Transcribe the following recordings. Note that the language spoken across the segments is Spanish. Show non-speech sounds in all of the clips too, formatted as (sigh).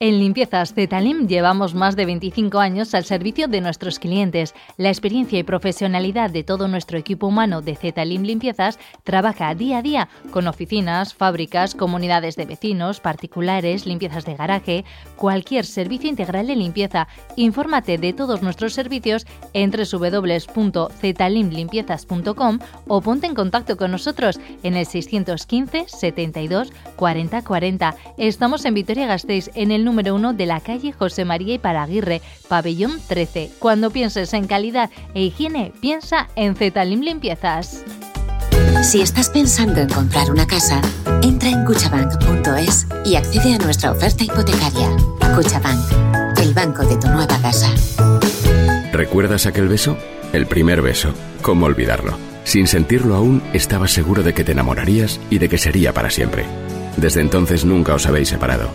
En Limpiezas Zetalim llevamos más de 25 años al servicio de nuestros clientes. La experiencia y profesionalidad de todo nuestro equipo humano de Zetalim Limpiezas trabaja día a día con oficinas, fábricas, comunidades de vecinos, particulares, limpiezas de garaje, cualquier servicio integral de limpieza. Infórmate de todos nuestros servicios en www.zetalimlimpiezas.com o ponte en contacto con nosotros en el 615 72 40 40. Estamos en Vitoria Gasteiz en el número uno de la calle José María y Paraguirre, pabellón 13. Cuando pienses en calidad e higiene, piensa en Zetalim Limpiezas. Si estás pensando en comprar una casa, entra en cuchabank.es y accede a nuestra oferta hipotecaria. Cuchabank, el banco de tu nueva casa. ¿Recuerdas aquel beso? El primer beso. ¿Cómo olvidarlo? Sin sentirlo aún, estabas seguro de que te enamorarías y de que sería para siempre. Desde entonces nunca os habéis separado.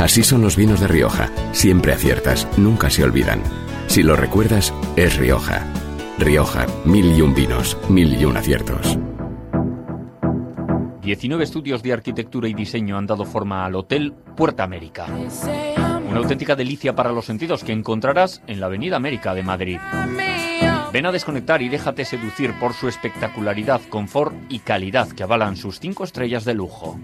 Así son los vinos de Rioja. Siempre aciertas, nunca se olvidan. Si lo recuerdas, es Rioja. Rioja, mil y un vinos, mil y un aciertos. 19 estudios de arquitectura y diseño han dado forma al Hotel Puerta América. Una auténtica delicia para los sentidos que encontrarás en la Avenida América de Madrid. Ven a desconectar y déjate seducir por su espectacularidad, confort y calidad que avalan sus 5 estrellas de lujo.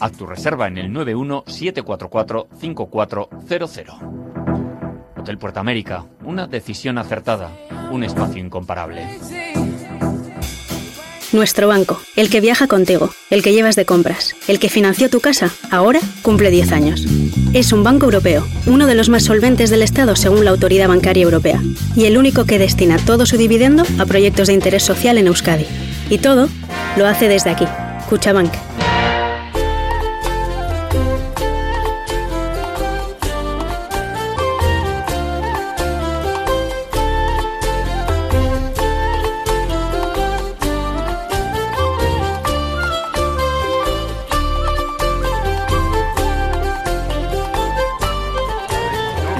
Haz tu reserva en el 91-744-5400. Hotel Puerta América, una decisión acertada, un espacio incomparable. Nuestro banco, el que viaja contigo, el que llevas de compras, el que financió tu casa, ahora cumple 10 años. Es un banco europeo, uno de los más solventes del Estado según la Autoridad Bancaria Europea, y el único que destina todo su dividendo a proyectos de interés social en Euskadi. Y todo lo hace desde aquí, Cuchabank.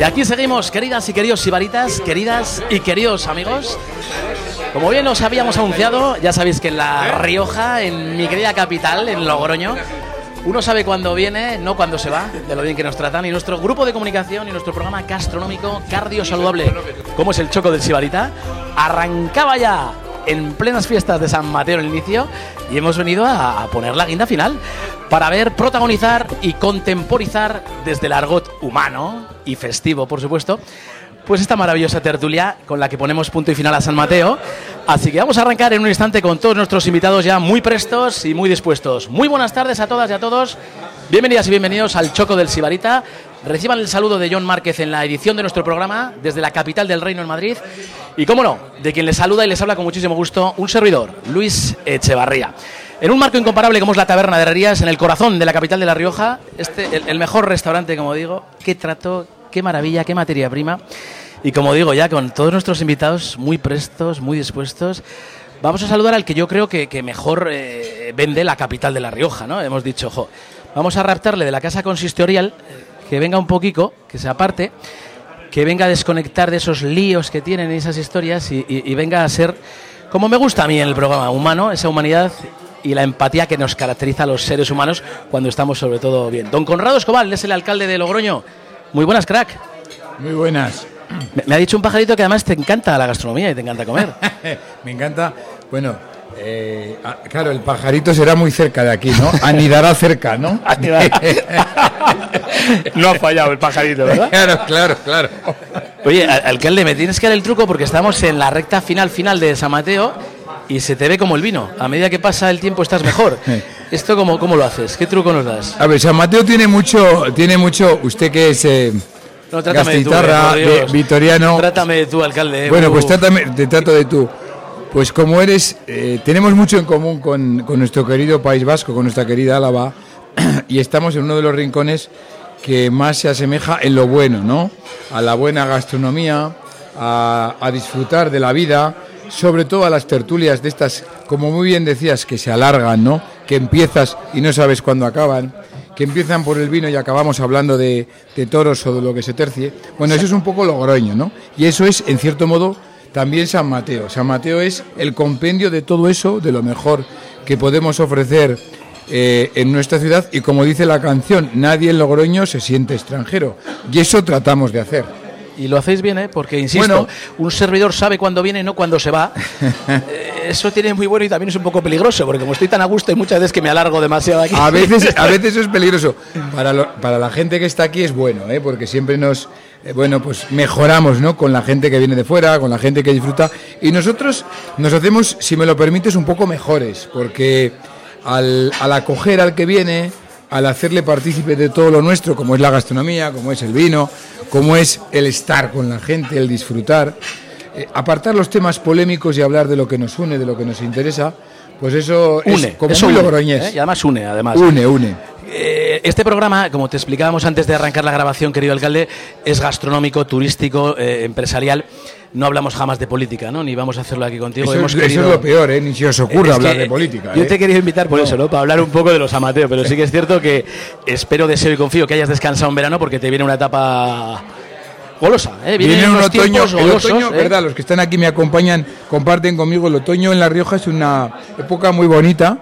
Aquí seguimos, queridas y queridos sibaritas, queridas y queridos amigos. Como bien os habíamos anunciado, ya sabéis que en La Rioja, en mi querida capital, en Logroño, uno sabe cuándo viene, no cuándo se va, de lo bien que nos tratan. Y nuestro grupo de comunicación y nuestro programa gastronómico Cardio Saludable, como es el Choco del Sibarita, arrancaba ya en plenas fiestas de San Mateo en el inicio y hemos venido a, poner la guinda final para ver, protagonizar y contemporizar desde el argot humano y festivo, por supuesto, pues esta maravillosa tertulia con la que ponemos punto y final a San Mateo. Así que vamos a arrancar en un instante con todos nuestros invitados ya muy prestos y muy dispuestos. Muy buenas tardes a todas y a todos. Bienvenidas y bienvenidos al Choco del Sibarita. Reciban el saludo de John Márquez en la edición de nuestro programa desde la capital del Reino en Madrid. Y cómo no, de quien les saluda y les habla con muchísimo gusto, un servidor, Luis Echevarría. En un marco incomparable como es la Taberna de Herrerías, en el corazón de la capital de La Rioja, este, el, mejor restaurante, como digo, qué trato, qué maravilla, qué materia prima. Y como digo, ya con todos nuestros invitados muy prestos, muy dispuestos, vamos a saludar al que yo creo que, mejor eh, vende la capital de La Rioja, ¿no? Hemos dicho, ojo, vamos a raptarle de la casa consistorial, que venga un poquito, que se aparte, que venga a desconectar de esos líos que tienen y esas historias y venga a ser, como me gusta a mí en el programa, humano, esa humanidad y la empatía que nos caracteriza a los seres humanos cuando estamos sobre todo bien. Don Conrado Escobar, es el alcalde de Logroño. Muy buenas, crack. Muy buenas. Me, me ha dicho un pajarito que además te encanta la gastronomía y te encanta comer. (laughs) Me encanta. Bueno, eh, ah, claro, el pajarito será muy cerca de aquí, ¿no? Anidará cerca, ¿no? (laughs) (laughs) no ha fallado el pajarito, ¿verdad? Claro, claro, claro. Oye, al- alcalde, me tienes que dar el truco porque estamos en la recta final final de San Mateo y se te ve como el vino. A medida que pasa el tiempo estás mejor. (laughs) ¿Esto cómo, cómo lo haces? ¿Qué truco nos das? A ver, San Mateo tiene mucho, tiene mucho, usted que es eh, No, trátame de tú, eh, de- vitoriano. Trátame de tú, alcalde. eh. Bueno, pues trátame, te trato de tú. Pues como eres, eh, tenemos mucho en común con, con nuestro querido País Vasco, con nuestra querida Álava, (clears throat) y estamos en uno de los rincones que más se asemeja en lo bueno, ¿no? A la buena gastronomía, a, a disfrutar de la vida, sobre todo a las tertulias de estas, como muy bien decías, que se alargan, ¿no? Que empiezas y no sabes cuándo acaban, que empiezan por el vino y acabamos hablando de, de toros o de lo que se tercie. Bueno, eso es un poco logroño, ¿no? Y eso es, en cierto modo, también San Mateo. San Mateo es el compendio de todo eso, de lo mejor que podemos ofrecer eh, en nuestra ciudad y como dice la canción, nadie en Logroño se siente extranjero. Y eso tratamos de hacer. Y lo hacéis bien, ¿eh? porque, insisto, un servidor sabe cuándo viene y no cuándo se va. (laughs) Eso tiene muy bueno y también es un poco peligroso, porque como estoy tan a gusto y muchas veces que me alargo demasiado aquí. A veces, a (laughs) veces es peligroso. Para, para la gente que está aquí es bueno, ¿eh? porque siempre nos, eh, bueno, pues mejoramos, ¿no? Con la gente que viene de fuera, con la gente que disfruta. Y nosotros nos hacemos, si me lo permites, un poco mejores, porque al, al acoger al que viene, al hacerle partícipe de todo lo nuestro, como es la gastronomía, como es el vino, como es el estar con la gente, el disfrutar, eh, apartar los temas polémicos y hablar de lo que nos une, de lo que nos interesa, pues eso une, es como eso muy une, logroñés. ¿eh? Y además une, además. Une, une. Eh, este programa, como te explicábamos antes de arrancar la grabación, querido alcalde, es gastronómico, turístico, eh, empresarial. No hablamos jamás de política, ¿no? Ni vamos a hacerlo aquí contigo. Eso, Hemos es, eso querido- es lo peor, ¿eh? Ni se os ocurra hablar que de política. Yo te he querido invitar por eso, ¿no? Para hablar un poco de los amateos, pero sí que es cierto que espero, deseo y confío que hayas descansado en verano porque te viene una etapa golosa, ¿eh? Viene un otoño, tiempos el golosos, otoño, ¿eh? verdad, los que están aquí me acompañan, comparten conmigo, el otoño en La Rioja es una época muy bonita,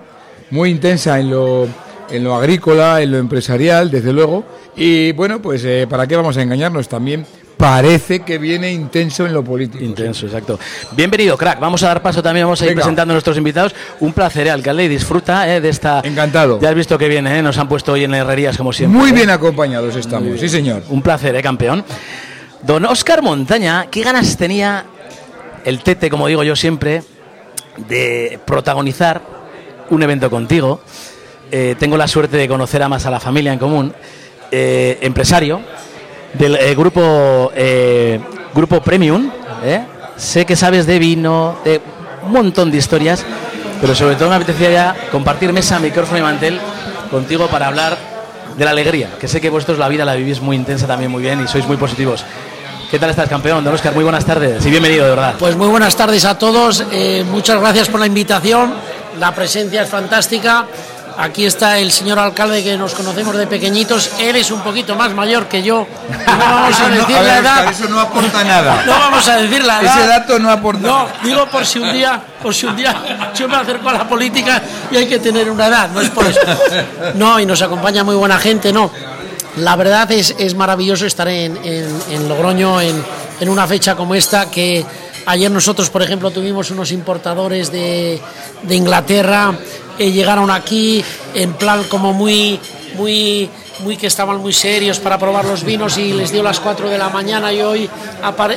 muy intensa en lo, en lo agrícola, en lo empresarial, desde luego, y bueno, pues eh, ¿para qué vamos a engañarnos? También parece que viene intenso en lo político. Intenso, exacto. Bienvenido, crack. Vamos a dar paso también, vamos a ir Venga. presentando a nuestros invitados. Un placer, eh, alcalde, y disfruta eh, de esta... Encantado. Ya has visto que viene, ¿eh? nos han puesto hoy en herrerías como siempre. Muy ¿eh? bien acompañados estamos, sí señor. Un placer, ¿eh, campeón? Don Oscar Montaña, ¿qué ganas tenía el Tete, como digo yo siempre, de protagonizar un evento contigo? Eh, tengo la suerte de conocer a más a la familia en común, eh, empresario del eh, grupo, grupo Premium. Sé que sabes de vino, de un montón de historias, pero sobre todo me apetecía ya compartir mesa, micrófono y mantel contigo para hablar de la alegría, que sé que vosotros la vida la vivís muy intensa también muy bien y sois muy positivos. ¿Qué tal estás, campeón? Don Oscar, muy buenas tardes y bienvenido, de verdad. Pues muy buenas tardes a todos, eh, muchas gracias por la invitación, la presencia es fantástica. Aquí está el señor alcalde que nos conocemos de pequeñitos, él es un poquito más mayor que yo, no (laughs) vamos a Eso no- decir a ver, la Oscar, edad. eso no aporta nada. No vamos a decir la edad. Ese dato no aporta No, nada. digo por si un día, por si un día yo me acerco a la política y hay que tener una edad, no es por eso. (laughs) No, y nos acompaña muy buena gente, no. La verdad es, es maravilloso estar en, en- en Logroño en, en una fecha como esta que ayer nosotros, por ejemplo, tuvimos unos importadores de, de Inglaterra, eh, llegaron aquí en plan como muy, muy, muy que estaban muy serios para probar los vinos y les dio las 4 de la mañana y hoy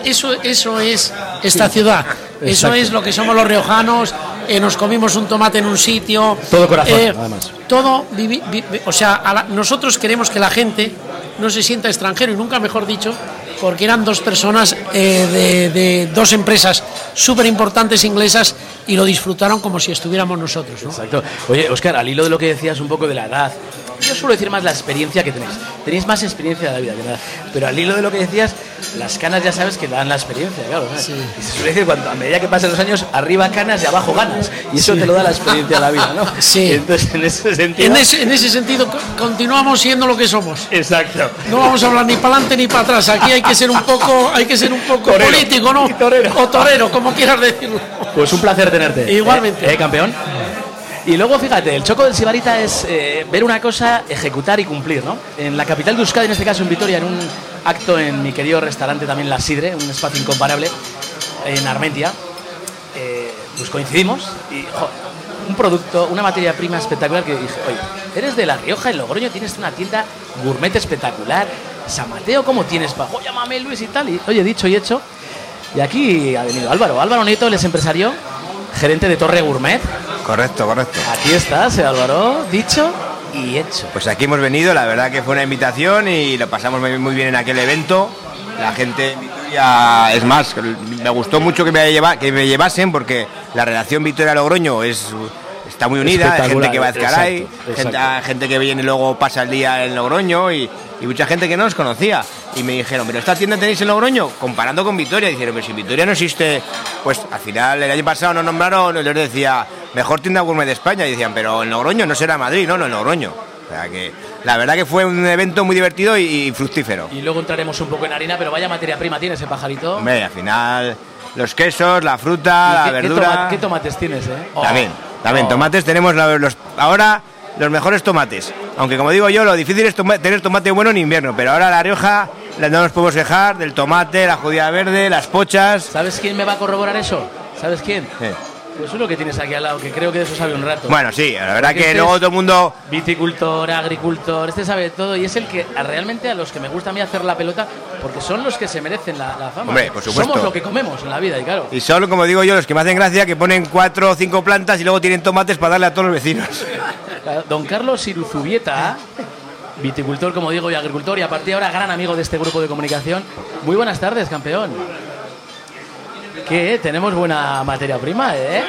eso, eso es esta ciudad. Eso es lo que somos los riojanos. Eh, nos comimos un tomate en un sitio. Todo corazón, además. Todo, vi- vi- o sea, la- nosotros queremos que la gente no se sienta extranjero y nunca mejor dicho, porque eran dos personas eh, de, de dos empresas súper importantes inglesas y lo disfrutaron como si estuviéramos nosotros. ¿no? Exacto. Oye, Oscar, al hilo de lo que decías un poco de la edad, yo suelo decir más la experiencia que tenéis. Tenéis más experiencia de la vida que nada. Pero al hilo de lo que decías, las canas ya sabes que dan la experiencia, claro. ¿sabes? Y se suele decir, cuando, a medida que pasan los años, arriba canas y abajo ganas. Y eso te lo da la experiencia de la vida, ¿no? (laughs) Sí. Entonces, en ese sentido... En ese, en ese sentido, co- continuamos siendo lo que somos. Exacto. No vamos a hablar ni para adelante ni para atrás. Aquí hay que ser un poco, hay que ser un poco Torero. político, ¿no? (laughs) Torero. O torero, como quieras decirlo. Pues un placer tenerte. Igualmente. ¿Eh, eh, campeón? Y luego, fíjate, el choco del Sibarita es eh, ver una cosa, ejecutar y cumplir, ¿no? En la capital de Euskadi, en este caso en Vitoria, en un acto en mi querido restaurante también La Sidre, un espacio incomparable, en Armentia, eh, pues coincidimos y jo, un producto, una materia prima espectacular que dije, oye, eres de La Rioja, en Logroño, tienes una tienda gourmet espectacular, San Mateo, ¿cómo tienes? Pa? Oh, llámame Luis y tal. Y, oye, dicho y hecho. Y aquí ha venido Álvaro. Álvaro Nieto, él es empresario, gerente de Torre Gourmet. Correcto, correcto. Aquí estás, eh, Álvaro, dicho y hecho. Pues aquí hemos venido, la verdad que fue una invitación y lo pasamos muy bien en aquel evento. La gente en Vitoria, es más, me gustó mucho que me, lleva- que me llevasen porque la relación Vitoria-Logroño es está muy unida, hay gente que va a Ezcaray, Espectacular, exacto, gente, que viene y luego pasa el día en Logroño y, y mucha gente que no nos conocía. Y me dijeron, ¿pero esta tienda tenéis en Logroño? Comparando con Vitoria. Dijeron, pero si Vitoria no existe, pues al final el año pasado nos nombraron, y les decía, mejor tienda gourmet de España. Y decían, pero en Logroño no será Madrid, no, no, en Logroño. O sea que la verdad que fue un evento muy divertido y, y fructífero. Y luego entraremos un poco en harina, pero vaya materia prima tiene ese pajarito. Hombre, al final los quesos, la fruta, ¿Y la qué- qué verdura. toma- ¿Qué tomates tienes, eh? Oh. También, también, Oh. tomates tenemos la- los, ahora los mejores tomates. Aunque como digo yo, lo difícil es tener tomate bueno en invierno, pero ahora La Rioja no nos podemos quejar del tomate, la judía verde, las pochas. ¿Sabes quién me va a corroborar eso? ¿Sabes quién? Pues uno que tienes aquí al lado, que creo que de eso sabe un rato. Bueno, sí, la verdad que este luego todo el mundo... Viticultor, agricultor, este sabe todo y es el que realmente a los que me gusta a mí hacer la pelota, porque son los que se merecen la, fama. Hombre, por supuesto. Somos lo que comemos en la vida, y claro. Y son, como digo yo, los que me hacen gracia, que ponen cuatro o cinco plantas y luego tienen tomates para darle a todos los vecinos. Don Carlos Iruzubieta, viticultor, como digo, y agricultor, y a partir de ahora gran amigo de este grupo de comunicación. Muy buenas tardes, campeón que tenemos buena materia prima, ¿eh?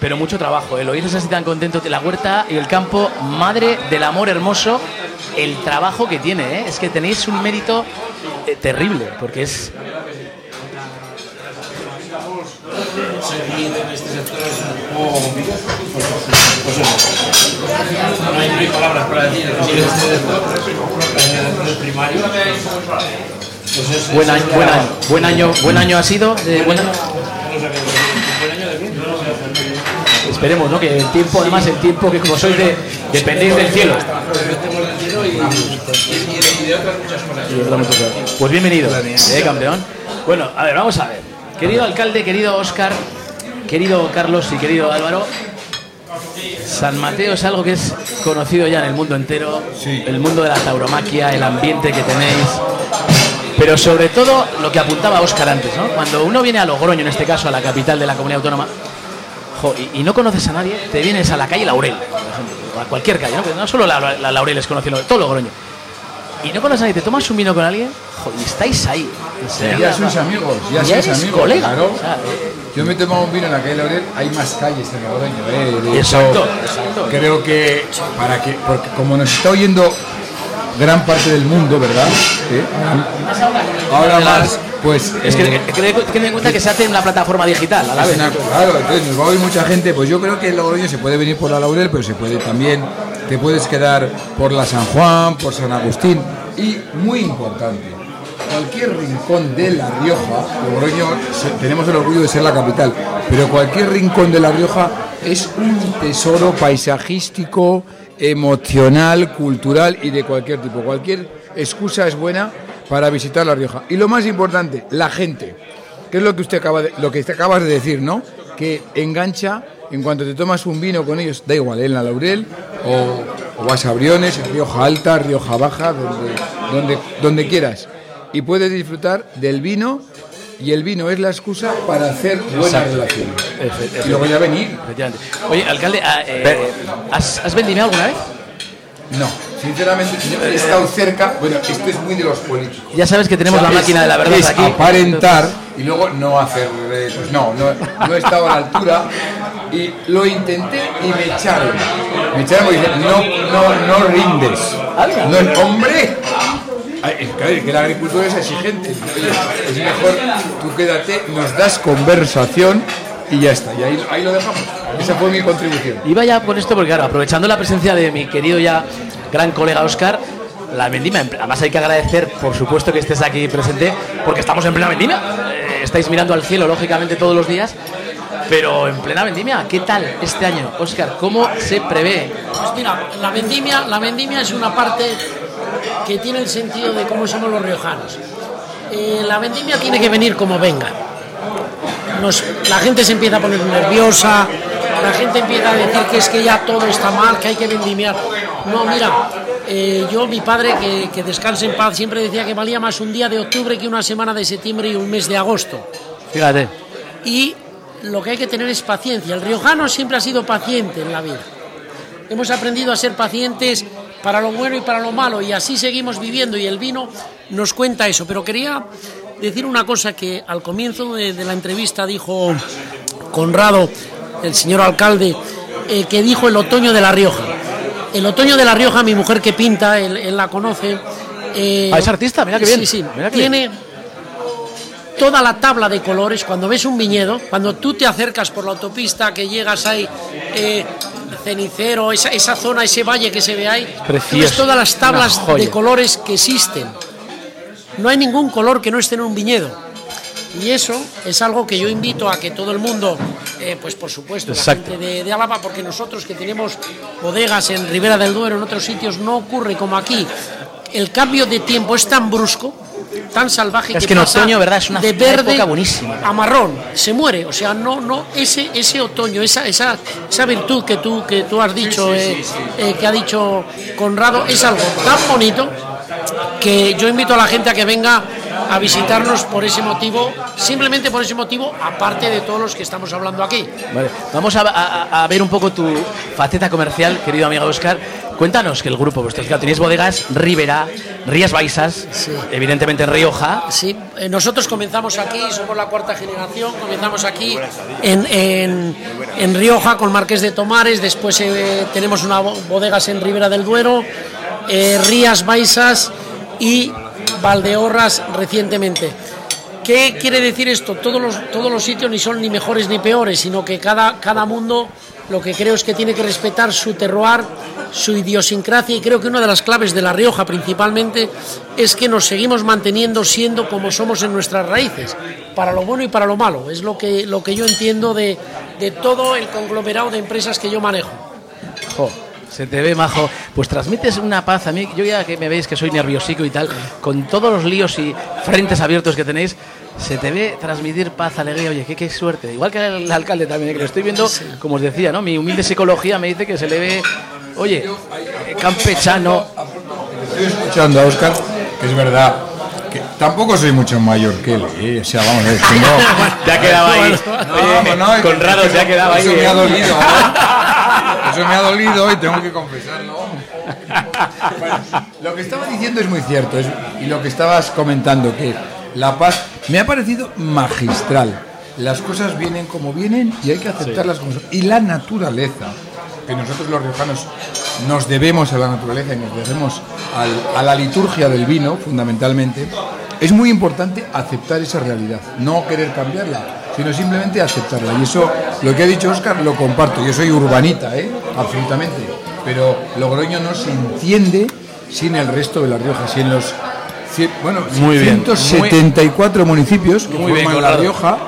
Pero mucho trabajo, ¿eh? Lo dices así tan contento. La huerta y el campo, madre del amor hermoso, el trabajo que tiene, ¿eh? Es que tenéis un mérito eh, terrible, porque es en este sector es un poco complicado. Pues. No hay, no hay palabras para decir sigue este sector, el primario. Pues es, buen, año, buen año, buen año, buen año ha sido. De, buen año. Esperemos, ¿no? Que el tiempo, además el tiempo que como sois de dependéis del cielo. Y de otras muchas cosas. Pues bienvenido, ¿eh, campeón? Bueno, a ver, vamos a ver. Querido alcalde, querido Oscar, querido Carlos y querido Álvaro, San Mateo es algo que es conocido ya en el mundo entero, el mundo de la tauromaquia, el ambiente que tenéis, pero sobre todo lo que apuntaba Oscar antes, ¿no? Cuando uno viene a Logroño, en este caso a la capital de la comunidad autónoma, y, no conoces a nadie, te vienes a la calle Laurel, por ejemplo, a cualquier calle, ¿no? no solo la, Laurel es conocido, todo Logroño y no conoces a nadie, te tomas un vino con alguien y estáis ahí. ya sois amigos, ya, sois amigos. Colega. Claro. yo me he tomado un vino en la calle Laurel, hay más calles en Logroño. Eh, exacto, exacto. Creo que para que, porque como nos está oyendo gran parte del mundo, ¿verdad? Ahora más, pues. Es que, eh, ten en cuenta que se hace en una plataforma digital a la vez. claro, entonces nos va a oír mucha gente. Pues yo creo que en Logroño se puede venir por la Laurel, pero se puede también te puedes quedar por la San Juan, por San Agustín y muy importante, cualquier rincón de La Rioja, Logroño tenemos el orgullo de ser la capital, pero cualquier rincón de La Rioja es un tesoro paisajístico, emocional, cultural y de cualquier tipo. Cualquier excusa es buena para visitar La Rioja. Y lo más importante, la gente, que es lo que usted acaba de, lo que usted acabas de decir, ¿no? Que engancha en cuanto te tomas un vino con ellos, da igual, en la Laurel o, vas a Briones, en Rioja Alta, Rioja Baja, donde, donde, donde quieras. Y puedes disfrutar del vino y el vino es la excusa para hacer buenas relaciones. Y luego ya venir. Oye, alcalde, ah, eh, ¿has, ¿has vendimiado alguna vez? No, sinceramente, he estado cerca. Bueno, esto es muy de los políticos. Ya sabes que tenemos la máquina de la verdad aquí. Aparentar y luego no hacer. Eh, pues no, no, no he estado a la altura y lo intenté y me echaron. Me echaron y dicen, no, no, no rindes. No, hombre, es que la agricultura es exigente. Es mejor, tú quédate, nos das conversación y ya está. Y ahí, ahí lo dejamos. Esa fue mi contribución. Y vaya con esto porque, claro, aprovechando la presencia de mi querido ya gran colega Oscar, la vendimia, además hay que agradecer, por supuesto, que estés aquí presente, porque estamos en plena vendimia. Eh, estáis mirando al cielo, lógicamente, todos los días pero en plena vendimia, ¿qué tal este año, Oscar? ¿Cómo se prevé? Pues mira, la vendimia, la vendimia es una parte que tiene el sentido de cómo somos los riojanos. Eh, la vendimia tiene que venir como venga. la gente se empieza a poner nerviosa, la gente empieza a decir que es que ya todo está mal, que hay que vendimiar. No, mira, eh, yo, mi padre, que, que descanse en paz, siempre decía que valía más un día de octubre que una semana de septiembre y un mes de agosto. Fíjate. Y lo que hay que tener es paciencia. El riojano siempre ha sido paciente en la vida. Hemos aprendido a ser pacientes para lo bueno y para lo malo y así seguimos viviendo y el vino nos cuenta eso. Pero quería decir una cosa que al comienzo de, la entrevista dijo Conrado, el señor alcalde, eh, que dijo el otoño de La Rioja. El otoño de La Rioja, mi mujer que pinta, él, la conoce. Eh, ah, es artista, mira que bien. Sí, sí. tiene, toda la tabla de colores, cuando ves un viñedo, cuando tú te acercas por la autopista, que llegas ahí, eh, cenicero, esa, zona, ese valle que se ve ahí, ves todas las tablas de colores que existen. No hay ningún color que no esté en un viñedo. Y eso es algo que yo invito a que todo el mundo, eh, pues por supuesto, la gente de, de Álava, porque nosotros que tenemos bodegas en Ribera del Duero, en otros sitios, no ocurre como aquí. El cambio de tiempo es tan brusco tan salvaje es que, en otoño verdad es una de verde época buenísima. a marrón se muere. O sea no no ese ese otoño esa esa, esa virtud que tú que tú has dicho eh, eh, que ha dicho Conrado es algo tan bonito que yo invito a la gente a que venga a visitarnos por ese motivo, simplemente por ese motivo, aparte de todos los que estamos hablando aquí. Vale, vamos a, ver un poco tu faceta comercial, querido amigo Oscar. Cuéntanos que el grupo, vosotros tenéis bodegas Rivera, Rías Baixas, evidentemente en Rioja. Sí, eh, nosotros comenzamos aquí, somos la cuarta generación, comenzamos aquí en, en, Rioja con Marqués de Tomares, después eh, tenemos una bodegas en Ribera del Duero, eh, Rías Baixas y Valdeorras recientemente. ¿Qué quiere decir esto? Todos los, sitios ni son ni mejores ni peores, sino que cada, cada mundo lo que creo es que tiene que respetar su terroir, su idiosincrasia y creo que una de las claves de La Rioja principalmente es que nos seguimos manteniendo siendo como somos en nuestras raíces, para lo bueno y para lo malo. Es lo que, lo que yo entiendo de, de todo el conglomerado de empresas que yo manejo. Se te ve majo. Pues transmites una paz a mí. Yo ya que me veis que soy nerviosico y tal, con todos los líos y frentes abiertos que tenéis, se te ve transmitir paz, alegría. Oye, qué, qué suerte. Igual que el alcalde también, que lo estoy viendo, como os decía, ¿no? Mi humilde psicología me dice que se le ve, oye, campechano. Estoy escuchando a Oscar, que es verdad. Que tampoco soy mucho mayor que él, ¿eh? o sea, vamos a ver, no, (laughs) ya quedaba (laughs) ahí. No, no, Conrado se ha quedado ahí. Eso me ha dolido. Y tengo que confesarlo. lo que estaba diciendo es muy cierto y lo que estabas comentando, que la paz me ha parecido magistral. Las cosas vienen como vienen y hay que aceptarlas como son. Y la naturaleza, que nosotros los riojanos nos debemos a la naturaleza y nos debemos a la liturgia del vino, fundamentalmente, es muy importante aceptar esa realidad, no querer cambiarla sino simplemente aceptarla. Y eso, lo que ha dicho Oscar, lo comparto. Yo soy urbanita, ¿eh? absolutamente. Pero Logroño no se entiende sin el resto de La Rioja, sin los bueno, muy 174 municipios que forman La Rioja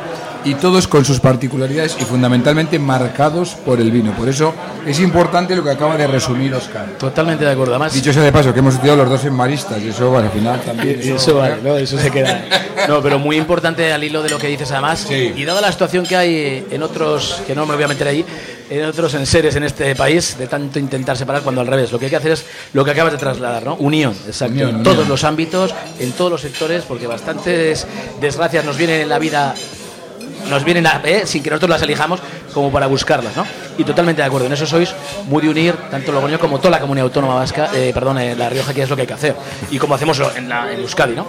y todos con sus particularidades y fundamentalmente marcados por el vino. Por eso es importante lo que acaba de resumir Oscar. Totalmente de acuerdo. Además, dicho sea de paso, que hemos estudiado los dos en maristas y eso, al final también. (laughs) Eso, vale, no, eso se queda. No, pero muy importante al hilo de lo que dices además. Y dada la situación que hay en otros, que no me voy a meter ahí, en otros enseres en este país, de tanto intentar separar, cuando al revés, lo que hay que hacer es lo que acabas de trasladar, ¿no? Unión, exacto. en todos los ámbitos, en todos los sectores, porque bastantes desgracias nos vienen en la vida nos vienen a, eh, sin que nosotros las elijamos como para buscarlas, ¿no? Y totalmente de acuerdo, en eso sois muy de unir tanto Logroño como toda la comunidad autónoma vasca, eh, perdón, en La Rioja, que es lo que hay que hacer, y como hacemos en, la, en Euskadi, ¿no?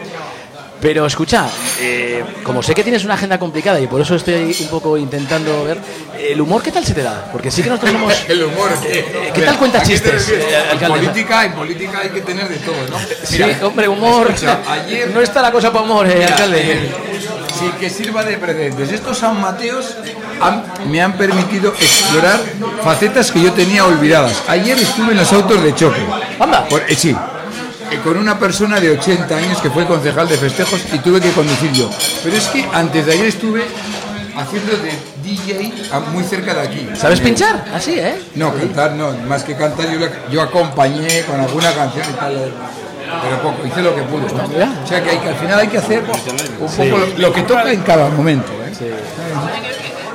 Pero escucha, eh, como sé que tienes una agenda complicada y por eso estoy un poco intentando ver, ¿el humor qué tal se te da? Porque sí que nosotros somos... (laughs) el humor, ¿qué tal cuentas chistes? en, política, en política hay que tener de todo, ¿no? sí, hombre, humor... ayer, (laughs) no está la cosa para humor, alcalde sí, que sirva de precedentes. Estos San Mateos me han permitido explorar facetas que yo tenía olvidadas. Ayer estuve en los autos de choque. ¿Anda? Eh, sí, eh, con una persona de 80 años que fue concejal de festejos y tuve que conducir yo. Pero es que antes de ayer estuve haciendo de DJ muy cerca de aquí. ¿Sabes pinchar? Así, ¿eh? No, cantar no, más que cantar yo, yo acompañé con alguna canción y tal pero poco, hice lo que pude. O sea que, hay que al final hay que hacer un poco lo, que toca en cada momento. ¿eh?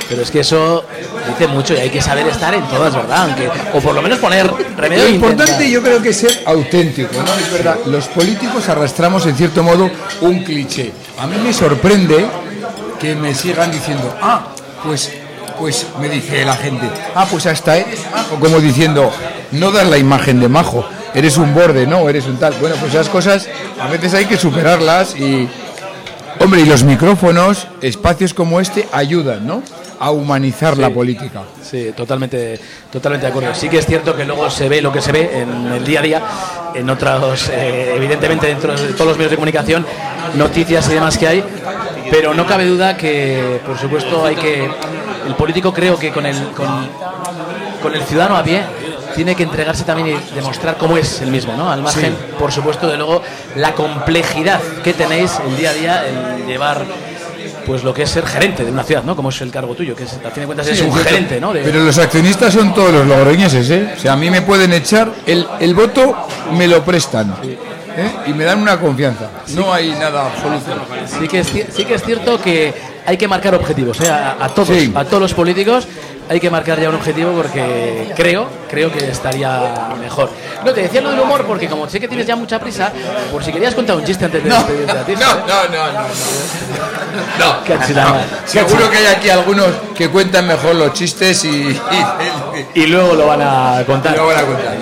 Pero es que eso dice mucho y hay que saber estar en todas, ¿verdad? Aunque, o por lo menos poner remedio. Lo importante yo creo que es ser auténtico, ¿no? Es verdad, los políticos arrastramos en cierto modo un cliché. A mí me sorprende que me sigan diciendo, ah, pues, pues me dice la gente, ah, pues hasta él, o como diciendo, no das la imagen de majo eres un borde, ¿no? Eres un tal. Bueno, pues esas cosas a veces hay que superarlas y... Hombre, y los micrófonos, espacios como este, ayudan, ¿no? A humanizar la política. Sí, totalmente, totalmente de acuerdo. Sí que es cierto que luego se ve lo que se ve en el día a día, en otros, eh, evidentemente dentro de todos los medios de comunicación, noticias y demás que hay, pero no cabe duda que, por supuesto, hay que... El político creo que con el, con, con el ciudadano a pie tiene que entregarse también y demostrar cómo es el mismo, ¿no? Al margen, por supuesto, de luego la complejidad que tenéis el día a día en llevar pues lo que es ser gerente de una ciudad, ¿no? Como es el cargo tuyo, que es, a fin de cuentas es un gerente, ¿no? Pero los accionistas son todos los logroñeses, ¿eh? O sea, a mí me pueden echar, el, el voto me lo prestan. ¿eh? Y me dan una confianza. No hay nada absoluto. Sí que es, sí que es cierto que hay que marcar objetivos, ¿eh? a, a todos, a todos los políticos hay que marcar ya un objetivo porque creo, creo que estaría mejor. No, te decía lo del humor porque como sé que tienes ya mucha prisa, por si querías contar un chiste antes de despedirte a ti. No, no, no, no. no, (laughs) Seguro que hay aquí algunos que cuentan mejor los chistes y, y, luego lo van a contar. Van a contar.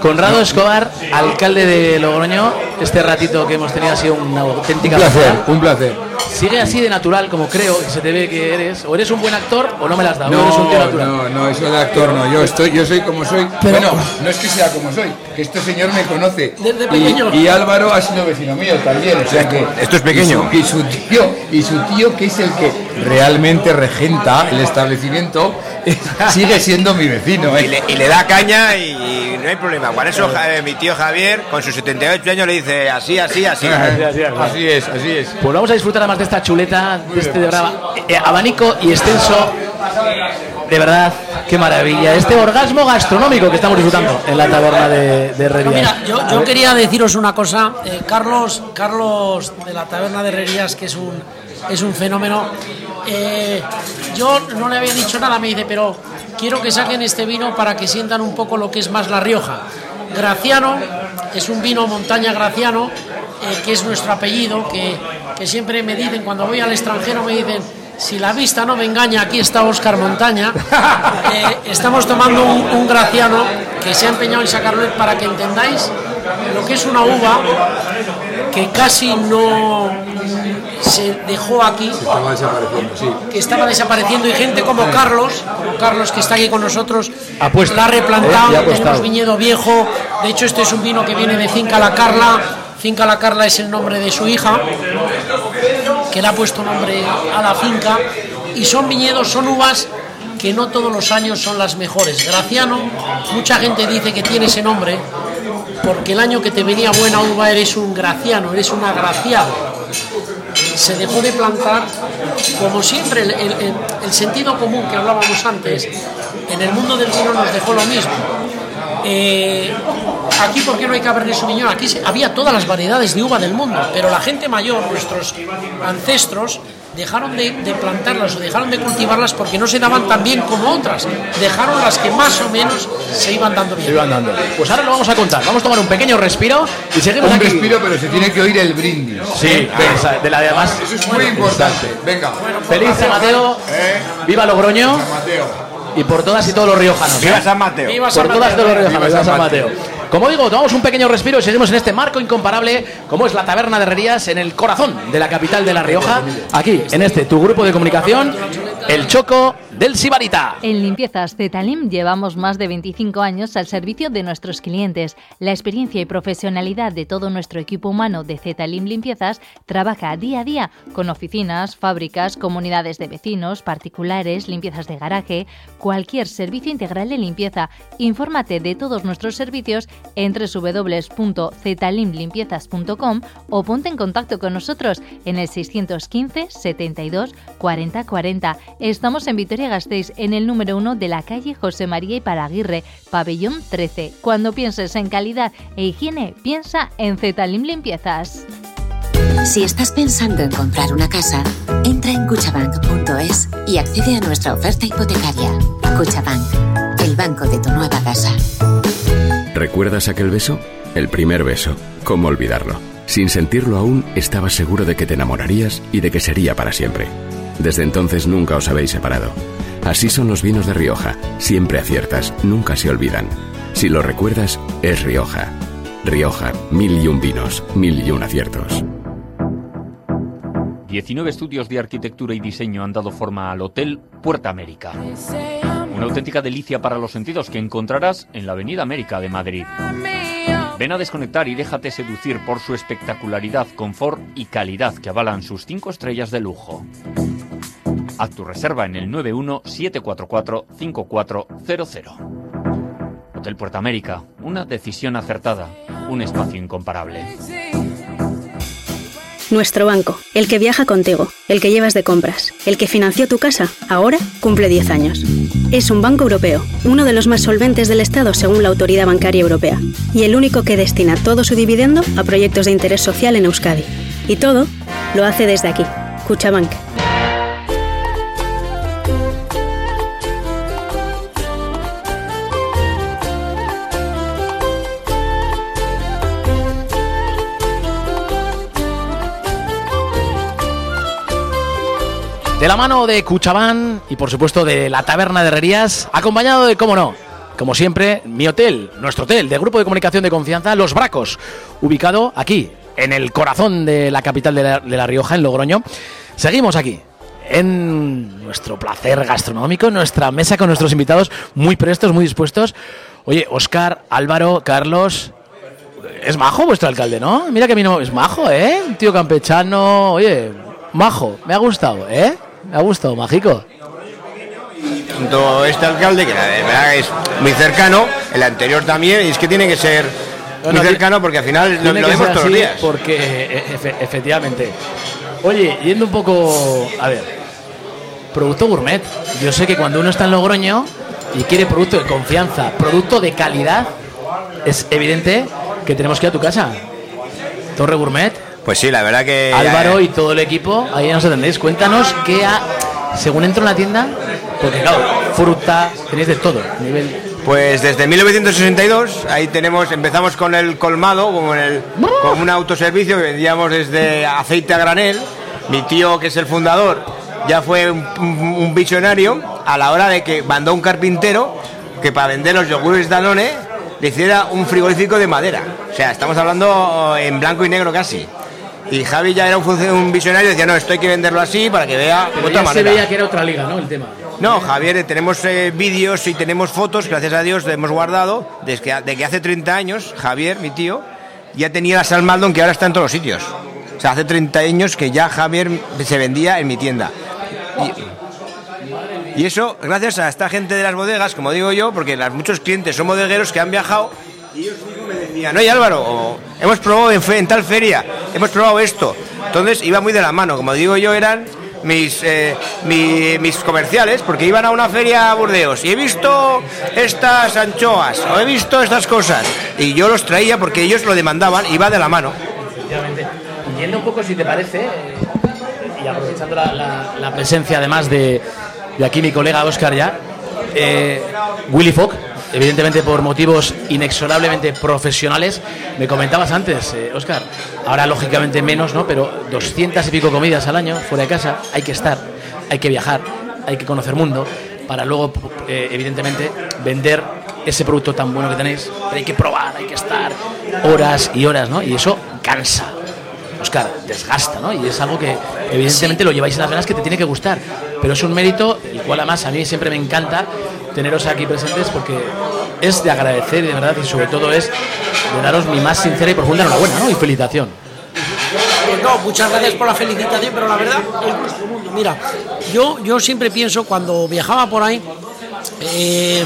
Conrado Escobar, alcalde de Logroño, este ratito que hemos tenido ha sido una auténtica un placer, un placer. Sigue así de natural como creo que se te ve que eres, o eres un buen actor o no me las has dado. No, eres un tío natural. no, no, eso de actor no. Yo estoy, yo soy como soy. Bueno, no es que sea como soy, que este señor me conoce. Desde pequeño. Y, Álvaro ha sido vecino mío también, o sea que esto es pequeño. Y su, tío, y su tío que es el que realmente regenta el establecimiento, (laughs) sigue siendo mi vecino. ¿eh? Y, le, da caña y, no hay problema. Por eso mi tío Javier, con sus 78 años, le dice así, así, así. así, es, así es. Pues vamos a disfrutar además de esta chuleta, de este de brava, eh, abanico y extenso. De verdad, qué maravilla. Este orgasmo gastronómico que estamos disfrutando en la taberna de, de Mira, yo, quería deciros una cosa. Eh, Carlos, Carlos de la taberna de Herrerías, que es un, es un fenómeno. Eh, yo no le había dicho nada, me dice, pero quiero que saquen este vino para que sientan un poco lo que es más La Rioja. Graciano es un vino montaña Graciano, eh, que es nuestro apellido, que, que, siempre me dicen, cuando voy al extranjero me dicen, si la vista no me engaña, aquí está Oscar Montaña. (laughs) Eh, estamos tomando un, Graciano que se ha empeñado en sacarlo para que entendáis lo que es una uva que casi no se dejó aquí, que estaba desapareciendo y gente como Carlos, como Carlos que está aquí con nosotros, la ha replantado, eh, tenemos viñedo viejo, de hecho este es un vino que viene de Finca La Carla, Finca La Carla es el nombre de su hija, que le ha puesto nombre a la finca, y son viñedos, son uvas que no todos los años son las mejores. Graciano, mucha gente dice que tiene ese nombre porque el año que te venía buena uva eres un graciano, eres un agraciado. Se dejó de plantar, como siempre, el, sentido común que hablábamos antes, en el mundo del vino nos dejó lo mismo. Eh, aquí, ¿por qué no hay Cabernet Sauvignon? Aquí había todas las variedades de uva del mundo, pero la gente mayor, nuestros ancestros, dejaron de, plantarlas o dejaron de cultivarlas porque no se daban tan bien como otras. Dejaron las que más o menos se iban dando bien. Pues ahora lo vamos a contar. Vamos a tomar un pequeño respiro y seguimos un respiro, pero se tiene que oír el brindis. Sí, de la de además. Eso es muy importante. Venga. Feliz San Mateo. Eh. Viva Logroño. Y por todas y todos los riojanos. Viva San Mateo. Viva por todas y todos los riojanos. Viva San Mateo. Como digo, tomamos un pequeño respiro y seguimos en este marco incomparable como es la Taberna de Herrerías en el corazón de la capital de La Rioja, aquí en este tu grupo de comunicación, El Choco del Sibarita. En Limpiezas Zetalim llevamos más de 25 años al servicio de nuestros clientes. La experiencia y profesionalidad de todo nuestro equipo humano de Zetalim Limpiezas trabaja día a día con oficinas, fábricas, comunidades de vecinos, particulares, limpiezas de garaje, cualquier servicio integral de limpieza. Infórmate de todos nuestros servicios en www.zetalimlimpiezas.com o ponte en contacto con nosotros en el 615 72 40 40. Estamos en Vitoria Gasteiz, en el número 1 de la calle José María y Paraguirre, pabellón 13. Cuando pienses en calidad e higiene, piensa en Zetalim Limpiezas. Si estás pensando en comprar una casa, entra en cuchabank.es y accede a nuestra oferta hipotecaria. Cuchabank, el banco de tu nueva casa. ¿Recuerdas aquel beso? El primer beso. ¿Cómo olvidarlo? Sin sentirlo aún, estabas seguro de que te enamorarías y de que sería para siempre. Desde entonces nunca os habéis separado. Así son los vinos de Rioja. Siempre aciertas, nunca se olvidan. Si lo recuerdas, es Rioja. Rioja, mil y un vinos, mil y un aciertos. 19 estudios de arquitectura y diseño han dado forma al Hotel Puerta América. Una auténtica delicia para los sentidos que encontrarás en la Avenida América de Madrid. Ven a desconectar y déjate seducir por su espectacularidad, confort y calidad que avalan sus 5 estrellas de lujo. Haz tu reserva en el 91-744-5400. Hotel Puerta América, una decisión acertada, un espacio incomparable. Nuestro banco, el que viaja contigo, el que llevas de compras, el que financió tu casa, ahora cumple 10 años. Es un banco europeo, uno de los más solventes del Estado según la Autoridad Bancaria Europea, y el único que destina todo su dividendo a proyectos de interés social en Euskadi. Y todo lo hace desde aquí, Cuchabank. De la mano de Cuchabán y por supuesto de la Taberna de Herrerías, acompañado de, cómo no, como siempre, mi hotel, nuestro hotel de Grupo de Comunicación de Confianza, Los Bracos, ubicado aquí, en el corazón de la capital de la, Rioja, en Logroño. Seguimos aquí, en nuestro placer gastronómico, en nuestra mesa con nuestros invitados muy prestos, muy dispuestos. Oye, Oscar, Álvaro, Carlos, es majo vuestro alcalde, ¿no? Mira que a mí no es majo, ¿eh? Un tío campechano, oye, majo, me ha gustado, ¿eh? Me ha gustado, mágico. Tanto este alcalde, que la verdad es muy cercano, el anterior también, y es que tiene que ser muy cercano porque al final lo, vemos todos los días. Porque e, efectivamente. Oye, yendo un poco. A ver, producto gourmet. Yo sé que cuando uno está en Logroño y quiere producto de confianza, producto de calidad, es evidente que tenemos que ir a tu casa. Torre Gourmet, pues sí, la verdad que. Álvaro y todo el equipo, ahí nos atendéis. Cuéntanos qué ha. Según entro en la tienda, porque claro, fruta, tenéis de todo. Nivel... Pues desde 1962, ahí tenemos, empezamos con el colmado, como, en el, como un autoservicio que vendíamos desde aceite a granel. Mi tío, que es el fundador, ya fue un, un visionario a la hora de que mandó un carpintero que para vender los yogures Danone le hiciera un frigorífico de madera. O sea, estamos hablando en blanco y negro casi. Y Javi ya era un, un visionario y decía, no, esto hay que venderlo así para que vea otra manera. se veía que era otra liga, ¿no? El tema. No, Javier, eh, tenemos eh, vídeos y tenemos fotos, gracias a Dios, hemos guardado, desde que, de que hace 30 años, Javier, mi tío, ya tenía la Sal Maldon que ahora está en todos los sitios. O sea, hace 30 años que ya Javier se vendía en mi tienda. Y, eso, gracias a esta gente de las bodegas, como digo yo, porque muchos clientes son bodegueros que han viajado y ellos me decían, oye Álvaro, hemos probado en, tal feria, hemos probado esto. Entonces iba muy de la mano, como digo yo, eran mis, eh, mis comerciales, porque iban a una feria a Burdeos y he visto estas anchoas o he visto estas cosas. Y yo los traía porque ellos lo demandaban, iba de la mano. Efectivamente. Yendo un poco, si te parece, y aprovechando la, presencia además de, de, aquí mi colega Oscar ya, eh, Willy Fogg evidentemente por motivos inexorablemente profesionales. Me comentabas antes, Oscar, eh, ahora lógicamente menos, ¿no? Pero 200 y pico comidas al año fuera de casa, hay que estar, hay que viajar, hay que conocer mundo para luego, eh, evidentemente, vender ese producto tan bueno que tenéis. Pero hay que probar, hay que estar horas y horas, ¿no? Y eso cansa. Oscar, desgasta, ¿no? Y es algo que evidentemente lo lleváis en las venas que te tiene que gustar. Pero es un mérito, el cual además a mí siempre me encanta teneros aquí presentes porque es de agradecer de verdad y sobre todo es de daros mi más sincera y profunda enhorabuena ¿no? y felicitación. Pues no, muchas gracias por la felicitación, pero la verdad. Mira, yo, yo siempre pienso cuando viajaba por ahí, eh,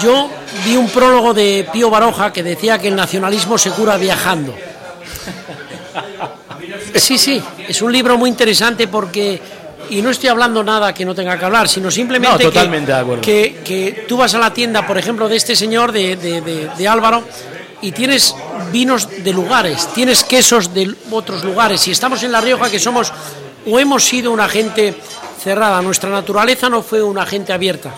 yo vi un prólogo de Pío Baroja que decía que el nacionalismo se cura viajando. Sí, sí, es un libro muy interesante porque y no estoy hablando nada que no tenga que hablar, sino simplemente que, que, tú vas a la tienda, por ejemplo, de este señor, de, de, Álvaro, y tienes vinos de lugares, tienes quesos de otros lugares. Y estamos en La Rioja, que somos o hemos sido una gente cerrada, nuestra naturaleza no fue una gente abierta.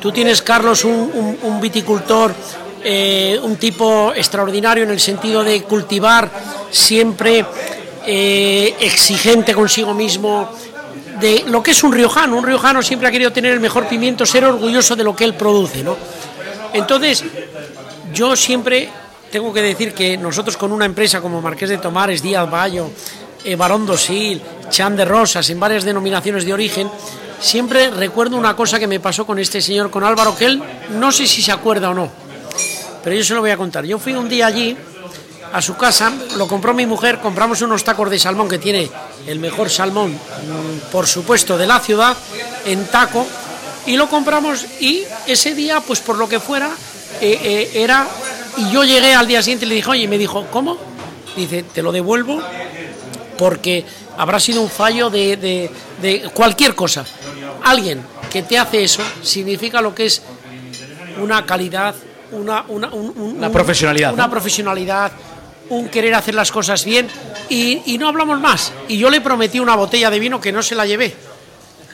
Tú tienes, Carlos, un, viticultor, eh, un tipo extraordinario en el sentido de cultivar siempre eh, exigente consigo mismo, de lo que es un riojano. Un riojano siempre ha querido tener el mejor pimiento, ser orgulloso de lo que él produce, ¿no? Entonces, yo siempre tengo que decir que nosotros con una empresa como Marqués de Tomares, Díaz Bayo, eh, Barón Dosil, Chan de Rosas, en varias denominaciones de origen, siempre recuerdo una cosa que me pasó con este señor, con Álvaro, que él no sé si se acuerda o no, pero yo se lo voy a contar. Yo fui un día allí a su casa, lo compró mi mujer, compramos unos tacos de salmón que tiene el mejor salmón, mm, por supuesto, de la ciudad, en taco, y lo compramos y ese día, pues por lo que fuera, eh, eh, era, y yo llegué al día siguiente y le dije, oye, y me dijo, ¿cómo? Dice, te lo devuelvo porque habrá sido un fallo de, de- de cualquier cosa. Alguien que te hace eso significa lo que es una calidad, una, una, un- un- Una un- profesionalidad, Una ¿no? profesionalidad, un querer hacer las cosas bien y, y no hablamos más. Y yo le prometí una botella de vino que no se la llevé.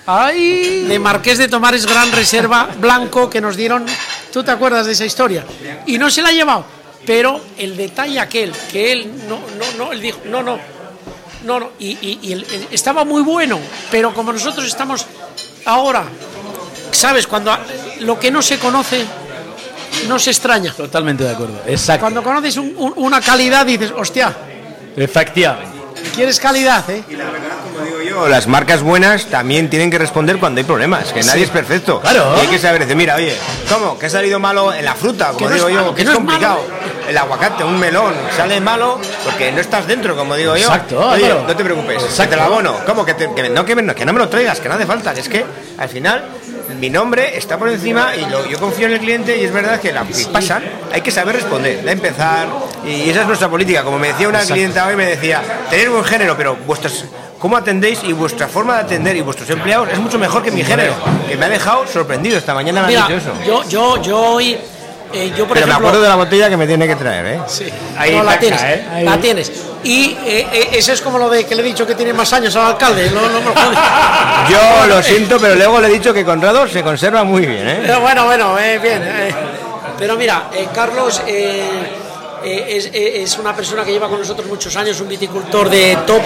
¡Ay! De Marqués de Tomares Gran Reserva Blanco que nos dieron. ¿Tú te acuerdas de esa historia? Y no se la ha llevado. Pero el detalle aquel, que él no, no, no, él dijo, no, no, no, no. Y, estaba muy bueno, pero como nosotros estamos ahora, ¿sabes? Cuando lo que no se conoce, no se extraña. Totalmente de acuerdo. Exacto. Cuando conoces un- un- una calidad, dices, hostia, Efectivamente. quieres calidad, ¿eh? Como digo yo, las marcas buenas también tienen que responder cuando hay problemas, que nadie es perfecto. Claro. Y hay que saber decir, mira, oye, ¿cómo? Que ha salido malo en la fruta, como Que no digo es yo, que que es no es complicado. El aguacate, un melón, sale malo porque no estás dentro, como digo yo. Exacto, Oye, claro. no te preocupes, que Exacto. te lo abono. ¿Cómo? Que, te- que no, que, me- que no me lo traigas, que no hace falta. Es que al final mi nombre está por encima y lo- yo confío en el cliente y es verdad que la que pasan, hay que saber responder, de empezar. Y esa es nuestra política. Como me decía una Exacto. clienta hoy, me decía, tener buen género, pero vuestras cómo atendéis y vuestra forma de atender y vuestros empleados es mucho mejor que mi género, que me ha dejado sorprendido. Esta mañana me Mira, eso. yo, yo, yo hoy, eh, yo por Pero me ejemplo, acuerdo de la botella que me tiene que traer, ¿eh? Sí. Ahí no, la tienes, ¿eh? La tienes. Y eh, eh, eso es como lo de que le he dicho que tiene más años al alcalde. No, no me. (laughs) Yo lo siento, pero luego le he dicho que Conrado se conserva muy bien, ¿eh? Pero bueno, bueno, eh, bien. eh. Pero mira, eh, Carlos es, es una persona que lleva con nosotros muchos años, un viticultor de top,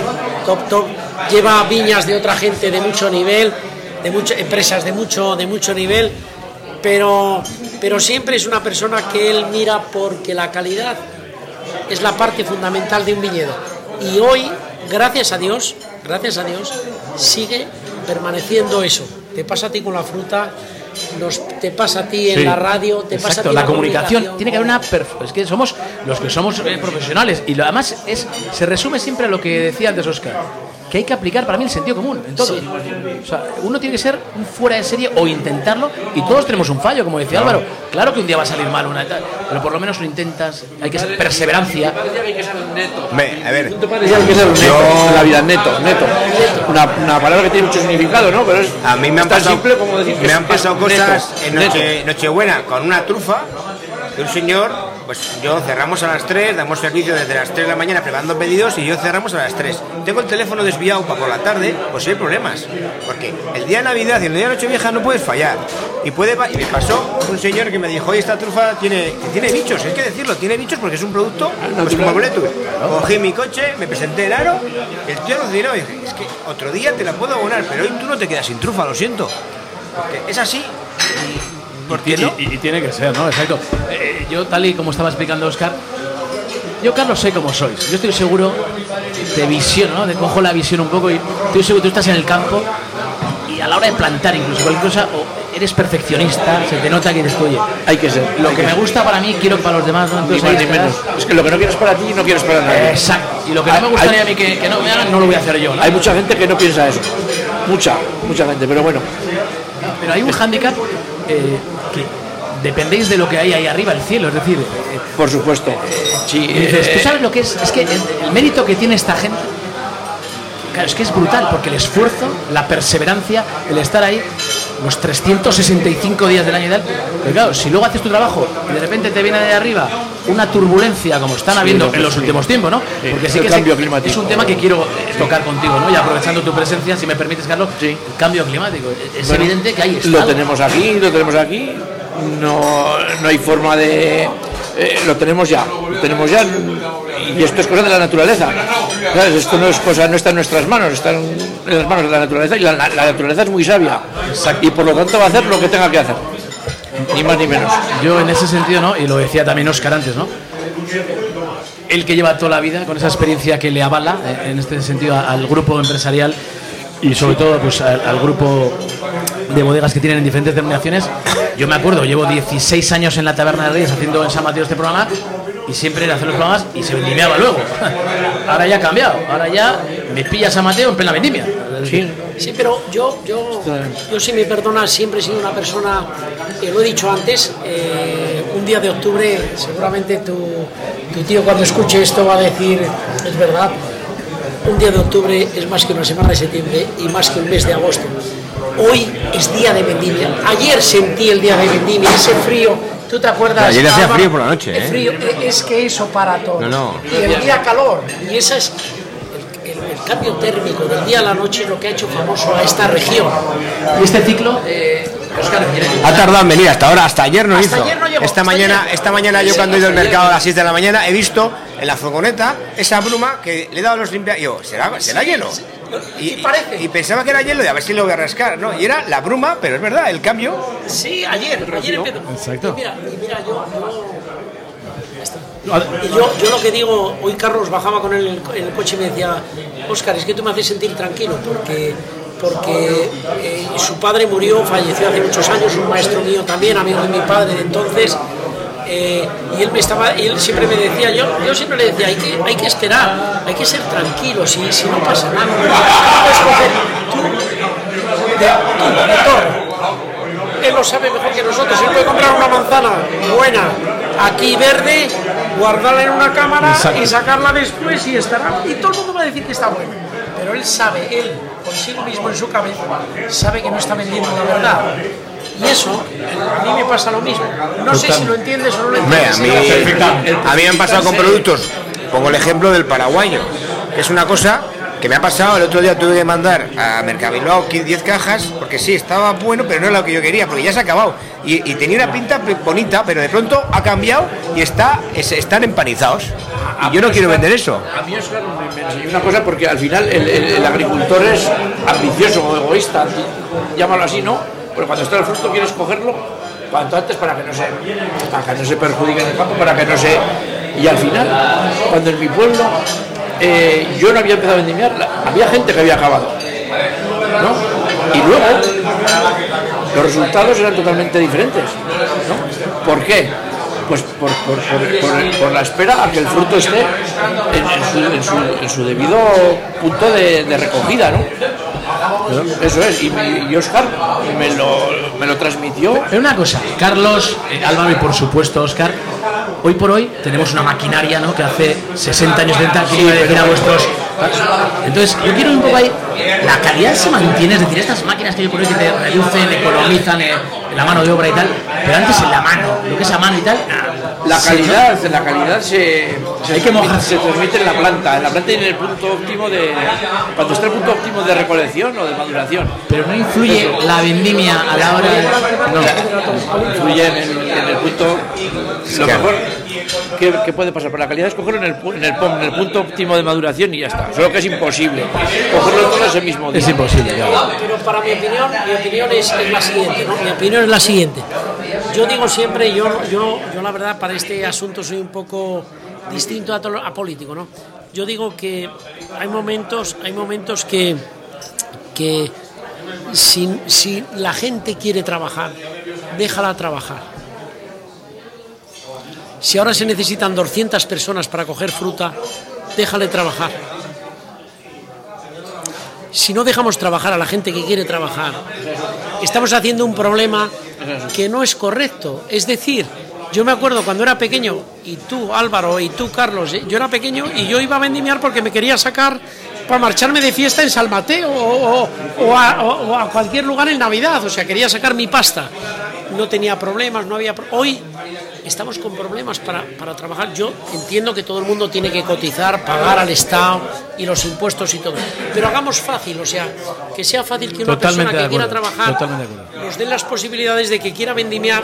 top, top. Lleva viñas de otra gente de mucho nivel, de muchas empresas de mucho, de mucho nivel. Pero, pero siempre es una persona que él mira porque la calidad es la parte fundamental de un viñedo. Y hoy, gracias a Dios, gracias a Dios, sigue permaneciendo eso. Te pasa a ti con la fruta, nos, te pasa a ti en la radio, te pasa a ti en la comunicación. Tiene que haber una. Es que somos los que somos eh, profesionales. Y lo, además es, se resume siempre a lo que decía antes Oscar. Que hay que aplicar para mí el sentido común en todo. O sea, uno tiene que ser un fuera de serie o intentarlo. Y todos tenemos un fallo, como decía Álvaro. Claro que un día va a salir mal una tal, pero por lo menos lo intentas. Hay que ser perseverancia. Hombre, a ver, Hay que ser un neto en la vida, neto, neto. Una, una palabra que tiene mucho significado, ¿no? Pero es a mí me han pasado, simple como decir que me es- han pasado es neto, cosas en noche, Nochebuena con una trufa de un señor, pues yo cerramos a las 3, damos servicio desde las 3 de la mañana preparando pedidos y yo cerramos a las 3. Tengo el teléfono desviado para por la tarde, pues hay problemas. Porque el día de Navidad y el día de Nochevieja no puedes fallar. Y puede y me pasó un señor que me dijo, oye, esta trufa tiene, tiene bichos, hay que decirlo, tiene bichos porque es un producto pues como Bluetooth. Cogí mi coche, me presenté el aro, el tío y dije, es que otro día te la puedo abonar, pero hoy tú no te quedas sin trufa, lo siento. Porque es así. ¿Por Y, no? y- y tiene que ser, ¿no? Exacto. Eh, yo, tal y como estaba explicando Oscar, yo, Carlos, sé cómo sois. Yo estoy seguro de visión, ¿no? De cojo la visión un poco y estoy seguro que tú estás en el campo y a la hora de plantar incluso cualquier cosa, o eres perfeccionista, se te nota que eres tuyo. Hay que ser. Lo hay que me ser. gusta para mí, quiero que para los demás, ¿no? Ni Entonces, más ahí ni menos. Es que lo que no quieres para ti, no quieres para nadie. Exacto. Y lo que no me gustaría a mí que, que no me hagan, no lo voy a hacer yo, ¿no? Hay mucha gente que no piensa eso. Mucha, mucha gente, pero bueno. Pero hay un hándicap eh, que dependéis de lo que hay ahí arriba, el cielo, es decir, eh, Por supuesto. Sí, Y dices, eh, ¿tú sabes lo que es? Es que el, el mérito que tiene esta gente, claro, es que es brutal, porque el esfuerzo, la perseverancia, el estar ahí los 365 días del año y tal, pero claro, si luego haces tu trabajo y de repente te viene de arriba una turbulencia como están Sí, habiendo que en los sí. últimos tiempos, ¿no? Sí, Porque sí que cambio sé- climático. es un tema que quiero eh, tocar contigo, ¿no? Y aprovechando tu presencia, si me permites, Carlos, el cambio climático. Es Bueno, evidente que hay Lo tenemos aquí, lo tenemos aquí. No, no hay forma de. eh, lo tenemos ya, lo tenemos ya. Y esto es cosa de la naturaleza. ¿Sabes? Esto no es cosa, no está en nuestras manos, está en, las manos de la naturaleza. Y la, la- la naturaleza es muy sabia. Y por lo tanto va a hacer lo que tenga que hacer. Ni más ni menos. Yo en ese sentido, ¿no? Y lo decía también Oscar antes, ¿no? El que lleva toda la vida con esa experiencia que le avala, eh, en este sentido, al grupo empresarial y sobre todo pues al, al grupo de bodegas que tienen en diferentes denominaciones. Yo me acuerdo, llevo 16 años en la Taberna de Reyes haciendo en San Mateo este programa y siempre era hacer los programas y se vendimiaba luego. (laughs) Ahora ya ha cambiado, ahora ya me pilla San Mateo en plena vendimia. Sí. Sí, pero yo, yo, yo si me perdonas, siempre he sido una persona, que lo he dicho antes, eh, un día de octubre seguramente tu, tu tío cuando escuche esto va a decir, es verdad, un día de octubre es más que una semana de septiembre y más que un mes de agosto. Hoy es día de vendimia. Ayer sentí el día de vendimia, ese frío. ¿Tú te acuerdas? Ayer hacía frío por la noche, El ¿eh? frío, eh, es que eso para todo. No, no. Y el día calor. Y esa es el, el- el cambio térmico del día a la noche es lo que ha hecho famoso a esta región. Y este ciclo, eh, Oscar, ¿quiere Ha tardado en venir hasta ahora, hasta ayer no Hasta hizo. ayer no llegó, esta mañana, ayer. esta mañana yo Sí, cuando he ido al mercado a las 6 de la mañana he visto en la furgoneta esa bruma que le he dado a los limpiadores. Yo, ¿será, será hielo? Y, parece. y pensaba que era hielo y a ver si lo voy a rascar, ¿no? Y era la bruma, pero es verdad, el cambio. Sí, ayer, ayer empezó. Exacto. Y mira, y mira, yo, yo- yo, yo lo que digo, hoy Carlos bajaba con él en el, en el coche y me decía, Óscar, es que tú me haces sentir tranquilo porque porque eh, su padre murió, falleció hace muchos años, un maestro mío también, amigo de mi padre de entonces, eh, y él me estaba, él siempre me decía, yo, yo siempre le decía, hay que, hay que esperar, hay que ser tranquilo, si, si no pasa nada, no puedes coger tú, de, él lo sabe mejor que nosotros. Él puede comprar una manzana buena, aquí verde, guardarla en una cámara Exacto. y sacarla después y estará. Y todo el mundo va a decir que está buena. Pero él sabe, él, consigo mismo en su cabeza, sabe que no está vendiendo la verdad. Y eso, a mí me pasa lo mismo. No sé si lo entiendes o no lo entiendes. a mí, a mí me han pasado con productos. Pongo el ejemplo del paraguayo, que es una cosa que me ha pasado. El otro día tuve que mandar a Mercabilbao 10 cajas, porque sí, estaba bueno, pero no era lo que yo quería, porque ya se ha acabado. Y, y tenía una pinta bonita, pero de pronto ha cambiado y está, es- están empanizados. Y yo no quiero vender eso. A mí Oscar me, me enseñó una cosa porque al final el, el- el agricultor es ambicioso o egoísta, llámalo así, ¿no? Pero cuando está el fruto quieres cogerlo cuanto antes para que no se, para que no se perjudique en el campo, para que no se... Y al final, cuando en mi pueblo eh, yo no había empezado a vendimiar, había gente que había acabado, ¿no? Y luego los resultados eran totalmente diferentes, ¿no? ¿Por qué? Pues por, por- por- la espera a que el fruto esté en, en su, en su- en su debido punto de, de recogida, ¿no? Eso es, y, Oscar me lo, me lo transmitió. Pero una cosa, Carlos, eh, Álvaro y por supuesto Oscar, hoy por hoy tenemos una maquinaria ¿no? que hace 60 años, 70 que iba a decir a vuestros. Entonces, yo quiero un poco ahí. La calidad se mantiene, es decir, estas máquinas que hoy por hoy que te reducen, economizan eh, la mano de obra y tal, pero antes en la mano, lo que es a mano y tal. La calidad, la calidad se, se, Hay que mojar. se transmite en la planta, en la planta en el punto óptimo de. Cuando está el punto óptimo de recolección o de maduración. Pero no influye la vendimia a la hora de. No, influye en el, en el punto. Lo mejor que puede pasar por la calidad es cogerlo en el, pu- en, el, pom- en el punto óptimo de maduración y ya está. Solo que es imposible cogerlo todo ese mismo día. Es imposible. Pero para mi opinión, mi opinión es, es la siguiente, ¿no? Mi opinión es la siguiente. Yo digo siempre, yo, yo, yo la verdad para este asunto soy un poco distinto a, todo- a político, ¿no? Yo digo que hay momentos, hay momentos que, que si, si la gente quiere trabajar, déjala trabajar. Si ahora se necesitan 200 personas para coger fruta, déjale trabajar. Si no dejamos trabajar a la gente que quiere trabajar, estamos haciendo un problema que no es correcto. Es decir, yo me acuerdo cuando era pequeño, y tú Álvaro, y tú Carlos, eh, yo era pequeño y yo iba a vendimiar porque me quería sacar para marcharme de fiesta en San Mateo o, a, o a cualquier lugar en Navidad, o sea, quería sacar mi pasta. No tenía problemas, no había... Hoy estamos con problemas para, para trabajar. Yo entiendo que todo el mundo tiene que cotizar, pagar al Estado y los impuestos y todo. Pero hagamos fácil, o sea, que sea fácil que una Totalmente persona que quiera trabajar nos den las posibilidades de que quiera vendimiar,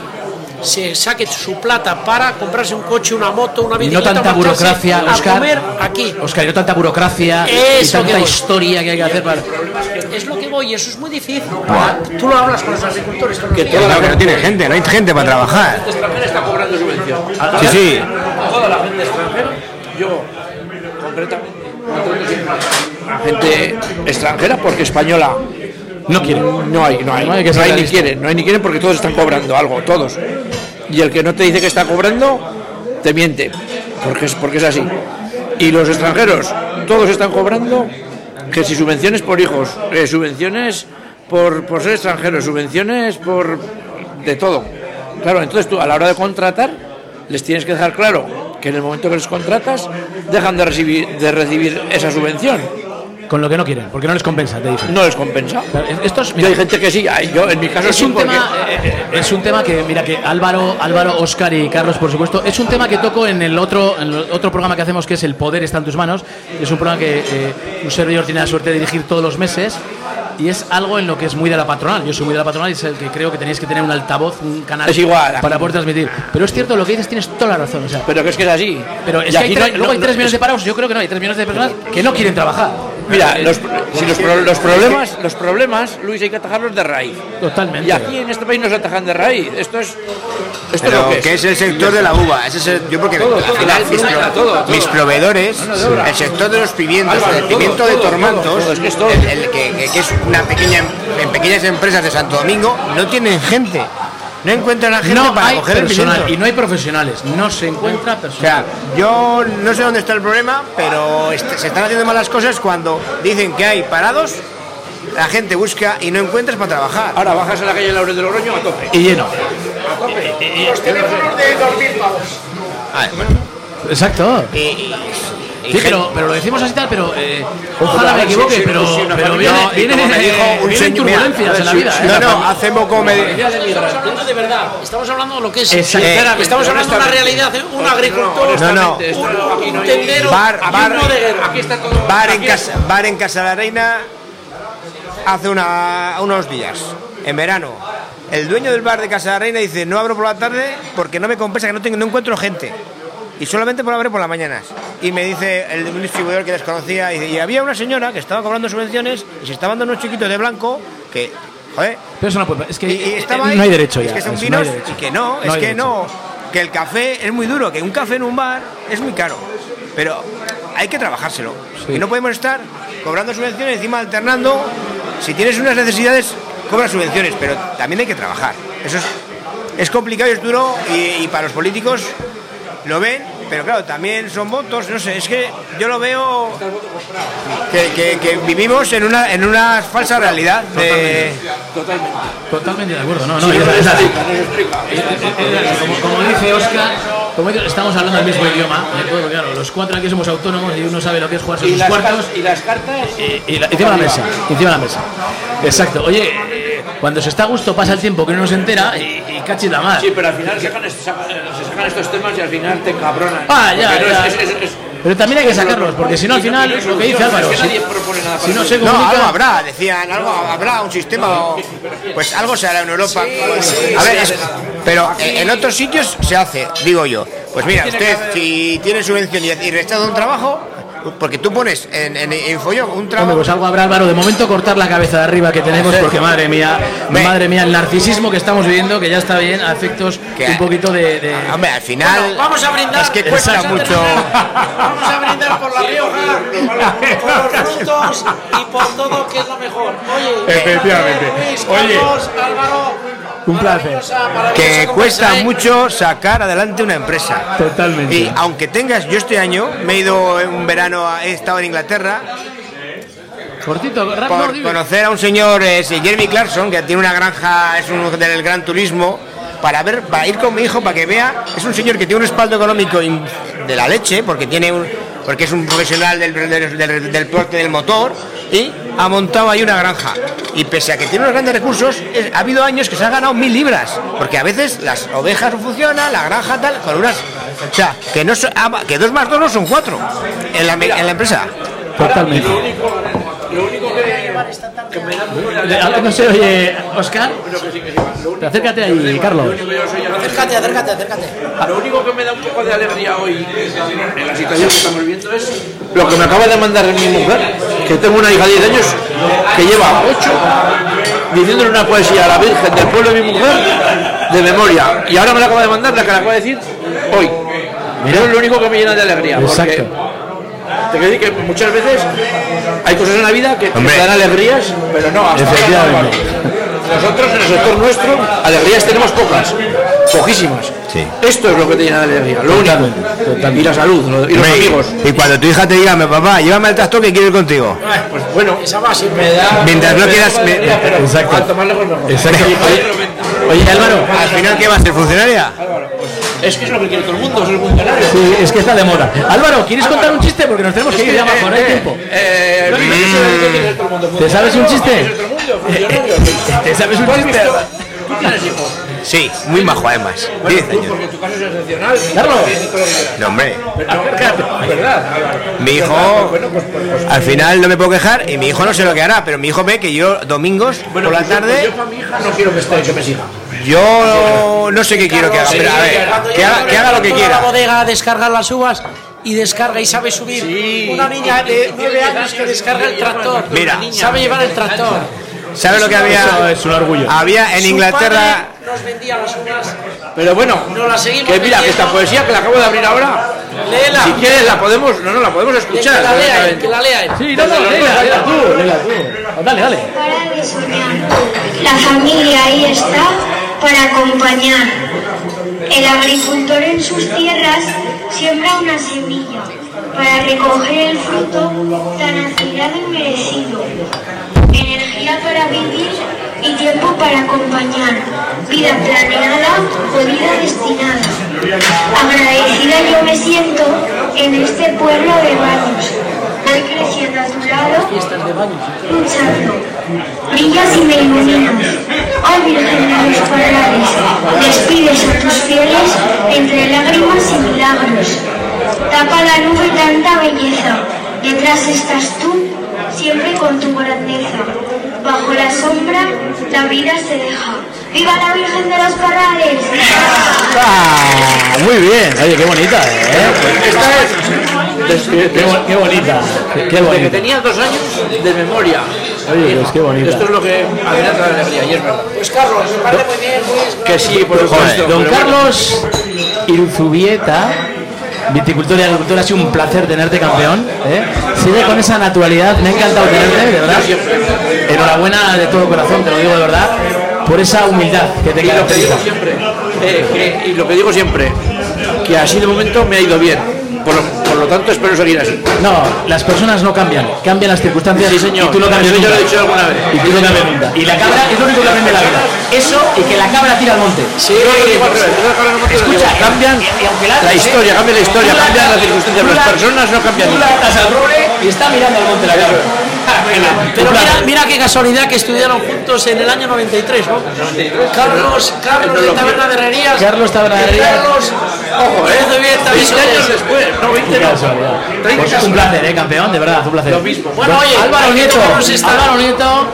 se saque su plata para comprarse un coche, una moto, una Y no bicicleta, tanta burocracia, a Oscar. comer aquí. Oscar, y no tanta burocracia y Eso tanta que historia que hay que hacer para. Es lo que voy, eso es muy difícil. Tú lo hablas con los agricultores los Que la No, que no gente tiene gente, no hay gente para trabajar. extranjera está cobrando subvención. Sí, sí. Toda la gente extranjera, yo concretamente, contrato siempre a gente extranjera porque española No quiere. no hay, no hay, No hay que no ser hay ni quieren, no hay ni quieren porque todos están cobrando algo, todos. Y el que no te dice que está cobrando, te miente, porque es, porque es así. Y los extranjeros, todos están cobrando que si subvenciones por hijos, eh, subvenciones por, por ser extranjeros, subvenciones por de todo. Claro, entonces tú a la hora de contratar les tienes que dejar claro que en el momento que les contratas dejan de recibir, de recibir esa subvención. Con lo que no quieren, porque no les compensa, te dicen. No les compensa. Estos, Yo hay gente que sí, yo en mi caso es sí, un porque- tema eh, eh, es un tema que mira que Álvaro Álvaro Oscar y Carlos por supuesto es un tema que toco en el otro en el otro programa que hacemos que es el poder está en tus manos es un programa que eh, un servidor tiene la suerte de dirigir todos los meses y es algo en lo que es muy de la patronal yo soy muy de la patronal y es el que creo que tenéis que tener un altavoz un canal Es igual. para poder transmitir pero es cierto lo que dices tienes toda la razón o sea Pero que es que es así. pero es que hay no luego no- hay no- 3 millones de parados yo creo que no hay 3 millones de personas que no quieren trabajar Mira, los, si los, pro- los problemas, los problemas, Luis, hay que atajarlos de raíz. totalmente Y aquí en este país no se atajan de raíz. Esto es, esto es Pero lo que es. que es el sector de la uva. Ese es el- yo porque Todo, al todo, final mis, todo, pro- todo, todo. mis proveedores, el sector de los pimientos, Álvaro, el pimiento de todo, tormantos, todo, todo, es que es todo. el- el que, que- que es una pequeña en pequeñas empresas de Santo Domingo, no tienen gente. No encuentran a gente no para hay coger el personal pimiento. y no hay profesionales no se encuentra O sea, personal yo no sé dónde está el problema, pero se están haciendo malas cosas cuando dicen que hay parados, la gente busca y no encuentras para trabajar. Ahora bajas a la calle Laurel de Logroño a tope. y lleno A tope. Los teléfonos de 2.000 pavos. exacto Y, y- y Sí, pero, pero lo decimos así tal, pero eh, ojalá me equivoque, pero, viene, como me dijo un señor- en la vida. ¿eh? No, no, hace poco me Estamos hablando de verdad, estamos hablando de lo que es. Exactamente. Eh, estamos hablando de una realidad, un agricultor, No, no. un, tendero, Bar, bar, bar en casa, bar en Casa de la Reina hace una, unos días, en verano. El dueño del bar de Casa de la Reina dice, no abro por la tarde porque no me compensa que no, tengo, no encuentro gente. Y solamente por abrir por las mañanas. Y me dice el un distribuidor que desconocía, y, dice, y había una señora que estaba cobrando subvenciones y se estaban dando unos chiquitos de blanco que, joder, Pero eso no puede. Es que y, y eh, estaba no hay derecho ya. Es que son vinos no y que no, No es que derecho. no. Que el café es muy duro, que un café en un bar es muy caro. Pero hay que trabajárselo. Y no podemos estar cobrando subvenciones, encima alternando. Si tienes unas necesidades, cobras subvenciones, pero también hay que trabajar. Eso es, es complicado y es duro y, y para los políticos lo ven, pero claro, también son votos, no sé, es que yo lo veo que, que- que vivimos en una, en una falsa realidad. de- Totalmente de acuerdo, no, no. y es- es así. Como, como dice Oscar, como dice, estamos hablando el mismo idioma. ¿eh? Claro, los cuatro aquí somos autónomos y uno sabe lo que es jugarse Y sus las, cuartos. cartas, y las cartas. Y, y la- encima de la mesa, encima de la mesa. Exacto. Oye, eh, cuando se está a gusto pasa el tiempo que uno no se entera y, y cachis la madre. Sí, pero al final sacan, est- sacan- se sacan estos temas y al final te encabronan. Ah, ya, Porque no ya. es- es- es- es- Pero también hay que sacarlos, porque si no al final no lo que dice Álvaro, es que si, nadie propone nada si para no se solución. No, algo comunica, habrá, decían, algo habrá, un sistema. o- Pues algo se hará en Europa. a ver, es- pero en otros sitios se hace, digo yo. Pues mira, usted, si tiene subvención y, y rechaza un trabajo, porque tú pones en, en Infollón un Hombre, trabajo. pues algo habrá, Álvaro. De momento cortar la cabeza de arriba que tenemos, porque madre mía, Ve. madre mía, el narcisismo que estamos viviendo, que ya está bien, a efectos Que- un poquito de. de- Hombre, al final. Bueno, vamos a brindar. Es que cuesta a mucho. Vamos a brindar por La Rioja, por los frutos y por todo que es lo mejor. Oye, Efectivamente. Oye. Carlos, Álvaro, Un placer. que cuesta mucho sacar adelante una empresa. Totalmente. Y aunque tengas, yo este año me he ido un verano, a- he estado en Inglaterra Cortito, por conocer a un señor, eh, Jeremy Clarkson, que tiene una granja, es un del gran turismo, para ver, para ir con mi hijo, para que vea, es un señor que tiene un respaldo económico in- de la leche, porque tiene un, porque es un profesional del, del, del- del porte del motor y ha montado ahí una granja. Y pese a que tiene unos grandes recursos, ha habido años que se ha ganado mil libras, porque a veces las ovejas no funcionan, la granja tal, con unas, o sea, que no ah, que dos más dos no son cuatro en la, en la empresa. Totalmente. Lo único, lo único que, que me da ahora No sé, oye, Oscar, acércate ahí, Carlos. Acércate, acércate, acércate. Lo único que me da un poco de alegría hoy en la situación que estamos viendo es lo que me acaba de mandar mi mujer, que tengo una hija de 10 años que lleva 8 diciéndole una poesía a la Virgen del pueblo de mi mujer de memoria. Y ahora me la acaba de mandar la que la acaba de decir hoy. Eso es lo único que me llena de alegría. porque Exacto. Te quiero decir que muchas veces hay cosas en la vida que, Hombre. te dan alegrías, pero no, hasta Efectivamente. no. Nosotros en el sector nuestro, alegrías tenemos pocas, poquísimas. Sí. Esto es lo que te llena de alegría, lo único. Y la salud, lo- y los Hombre, amigos. Y cuando tu hija te diga, "Mi papá, llévame al tractor que quiero ir contigo. Pues bueno, Esa siempre. me da. Mientras no quieras- alegría, me- pero Exacto. cuanto más lejos mejor. Exacto. Oye, Oye, Álvaro, Al final, ¿qué va a ser? ¿Funcionaria? Es que es lo que quiere todo el mundo, es el buen canario. Sí, es que está de moda. Álvaro, ¿quieres contar un chiste? Porque nos tenemos que ir ya bajo, no hay tiempo. Eh, ¿Te ¿Te sabes un chiste? ¿Te sabes un chiste? ¿Tú tienes hijos? Sí, muy majo además. 10 años. Porque tu caso es excepcional. Carlos. No, hombre. ¿Verdad? Mi hijo, al final no me puedo quejar y mi hijo no sé lo que hará, pero mi hijo ve que yo domingos por la pues tarde, Yo para mi hija no quiero que esté, que me siga. Yo no sé qué quiero que haga, pero a ver, que haga, que haga lo que Toda la quiera. bodega a descargar las uvas y descarga y sabe subir. Una niña de 9 años que descarga el tractor. Mira. sabe llevar el tractor. ¿Sabes lo que había? Es un orgullo. Había en Su Inglaterra. padre nos vendía las uvas. Pero bueno, No la seguimos que mira, que esta poesía que la acabo de abrir ahora, Léela. si quieres la podemos, no, no, la podemos Que escuchar. la lea él, que la lea él. Sí, no, no, léela, léela tú, léela tú. Dale, dale. Para de soñar. La familia ahí está para acompañar. El agricultor en sus tierras siembra una semilla para recoger el fruto tan aspirado y merecido. Energía para vivir y tiempo para acompañar. Vida planeada o vida destinada. Agradecida yo me siento en este pueblo de baños. Voy creciendo a tu lado luchando. Brillas y me iluminas. Oh Virgen de los Parrales, despides a tus fieles entre lágrimas y milagros. Tapa la nube tanta belleza. Detrás estás tú, siempre con tu grandeza. Bajo la sombra, la vida se deja. ¡Viva la Virgen de los Parrales! Ah, muy bien. Oye, qué bonita, ¿eh? Qué, qué bo- qué bonita. Qué, qué Desde que bonita. tenía dos años de memoria. Oye, pues qué bonita. Esto es lo que a mí me trae alegría, y es verdad. Pues Carlos, me parece muy bien, Luis. Que sí, por supuesto. Don. Carlos Irzubieta, viticultor y agricultor, ha sido un placer tenerte campeón. ¿eh? Sigue con esa naturalidad, me ha encantado tenerte, de verdad. Enhorabuena de todo corazón, te lo digo de verdad, por esa humildad que te Y lo que digo caracteriza. siempre, eh, que- y lo que digo siempre, que así de momento me ha ido bien. Por lo, por lo tanto, espero seguir así. No, las personas no cambian, cambian las circunstancias Sí, señor. y tú no cambias Eso nunca. lo he dicho alguna vez. Y tú no cambias nunca. Y la cabra es lo único que aprende en la vida. Eso y que la cabra tira al monte. Sí, yo yo Escucha, cambian la ates, ¿eh? historia, cambia la historia, cambian las circunstancias, las la- personas no cambian Tú la atas al roble y está mirando al monte la cabra. (laughs) Pero mira, mira qué casualidad que estudiaron juntos en el año 93, ¿no? Carlos, Carlos de Taberna de Herrerías. Carlos Taberna de Herrerías. Carlos, ojo, eh, de bien, también 20 años después, no 20 no. Casualidad. 30 Pues un placer, ¿eh, campeón? De verdad, un placer. Lo mismo. Bueno, oye, Álvaro Nieto, Álvaro Nieto,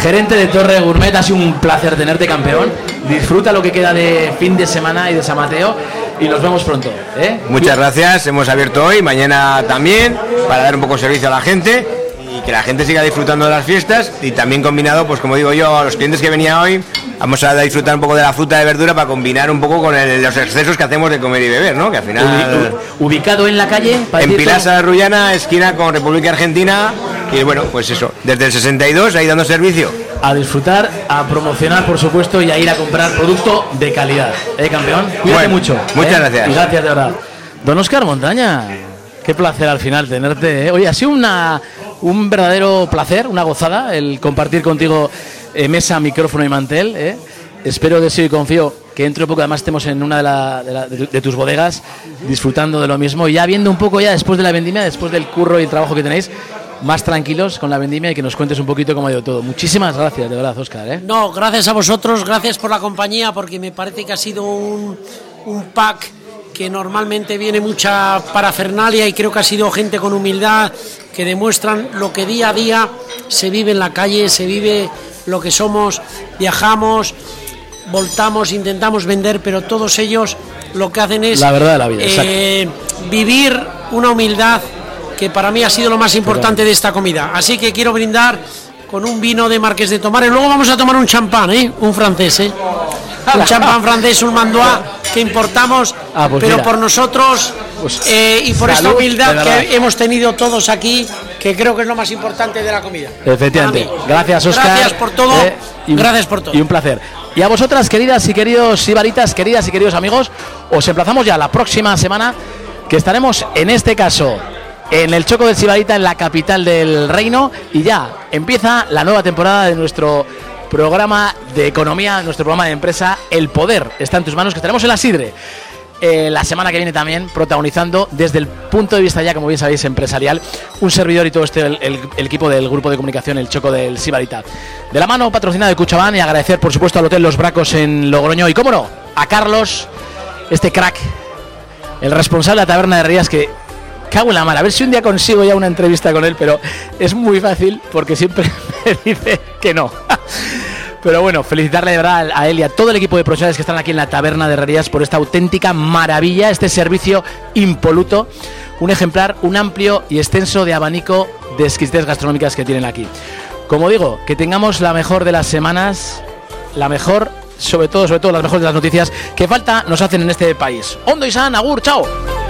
gerente de Torre Gourmet, ha sido un placer tenerte campeón. Disfruta lo que queda de fin de semana y de San Mateo y nos vemos pronto. ¿eh? Muchas gracias, hemos abierto hoy, mañana también, para dar un poco de servicio a la gente que la gente siga disfrutando de las fiestas y también combinado, pues como digo yo, a los clientes que venía hoy, vamos a disfrutar un poco de la fruta de verdura para combinar un poco con el- los excesos que hacemos de comer y beber, ¿no? Que al final... Ubi- Ubicado en la calle, En Pilasa de Rullana, esquina con República Argentina, y bueno, pues eso, desde el 62 ahí dando servicio. a disfrutar, a promocionar, por supuesto, y a ir a comprar producto de calidad. ¿Eh, campeón? Cuídate Bueno, mucho. muchas ¿eh? gracias. Y gracias, de verdad. Don Oscar Montaña, qué placer al final tenerte. ¿eh? Oye, ha sido una, un verdadero placer, una gozada, el compartir contigo eh, mesa, micrófono y mantel. ¿eh? Espero, deseo y confío que dentro de poco además estemos en una de, tus bodegas disfrutando de lo mismo y ya viendo un poco ya después de la vendimia, después del curro y el trabajo que tenéis, más tranquilos con la vendimia y que nos cuentes un poquito cómo ha ido todo. Muchísimas gracias, de verdad, Oscar. ¿eh? No, gracias a vosotros, gracias por la compañía, porque me parece que ha sido un pack que normalmente viene mucha parafernalia y creo que ha sido gente con humildad que demuestran lo que día a día se vive en la calle, se vive lo que somos, viajamos, voltamos, intentamos vender, pero todos ellos lo que hacen es La verdad de la vida, eh, vivir una humildad que para mí ha sido lo más importante de esta comida. Así que quiero brindar con un vino de Marqués de Tomar y luego vamos a tomar un champán, ¿eh? un francés, ¿eh? un champán francés, un mandois que importamos, Ah, pues pero mira. por nosotros Pues eh, y por esta salud, humildad de verdad. que hemos tenido todos aquí, que creo que es lo más importante de la comida. Efectivamente. Gracias, Oscar. Gracias por todo. Eh, y Gracias por todo. Y un placer. Y a vosotras, queridas y queridos sibaritas, queridas y queridos amigos, os emplazamos ya la próxima semana que estaremos en este caso en el Choco del Sibarita, en la capital del reino, y ya empieza la nueva temporada de nuestro programa de economía, nuestro programa de empresa, El Poder está en tus manos, que estaremos en la Sidre. eh, la semana que viene también protagonizando desde el punto de vista ya, como bien sabéis, empresarial, un servidor y todo este, el, equipo del grupo de comunicación, el Choco del Sibarita. De la mano patrocinada de Cuchabán y agradecer por supuesto al Hotel Los Bracos en Logroño y, cómo no, a Carlos, este crack, el responsable de la taberna de Rías que cago en la mala. A ver si un día consigo ya una entrevista con él, pero es muy fácil porque siempre (laughs) me dice que no. (laughs) Pero bueno, felicitarle de verdad a él y a todo el equipo de profesionales que están aquí en la taberna de Herrerías por esta auténtica maravilla, este servicio impoluto, un ejemplar, un amplio y extenso de abanico de exquisiteces gastronómicas que tienen aquí. Como digo, que tengamos la mejor de las semanas, la mejor, sobre todo, sobre todo las mejores de las noticias que falta nos hacen en este país. Hondo y San, Agur, chao.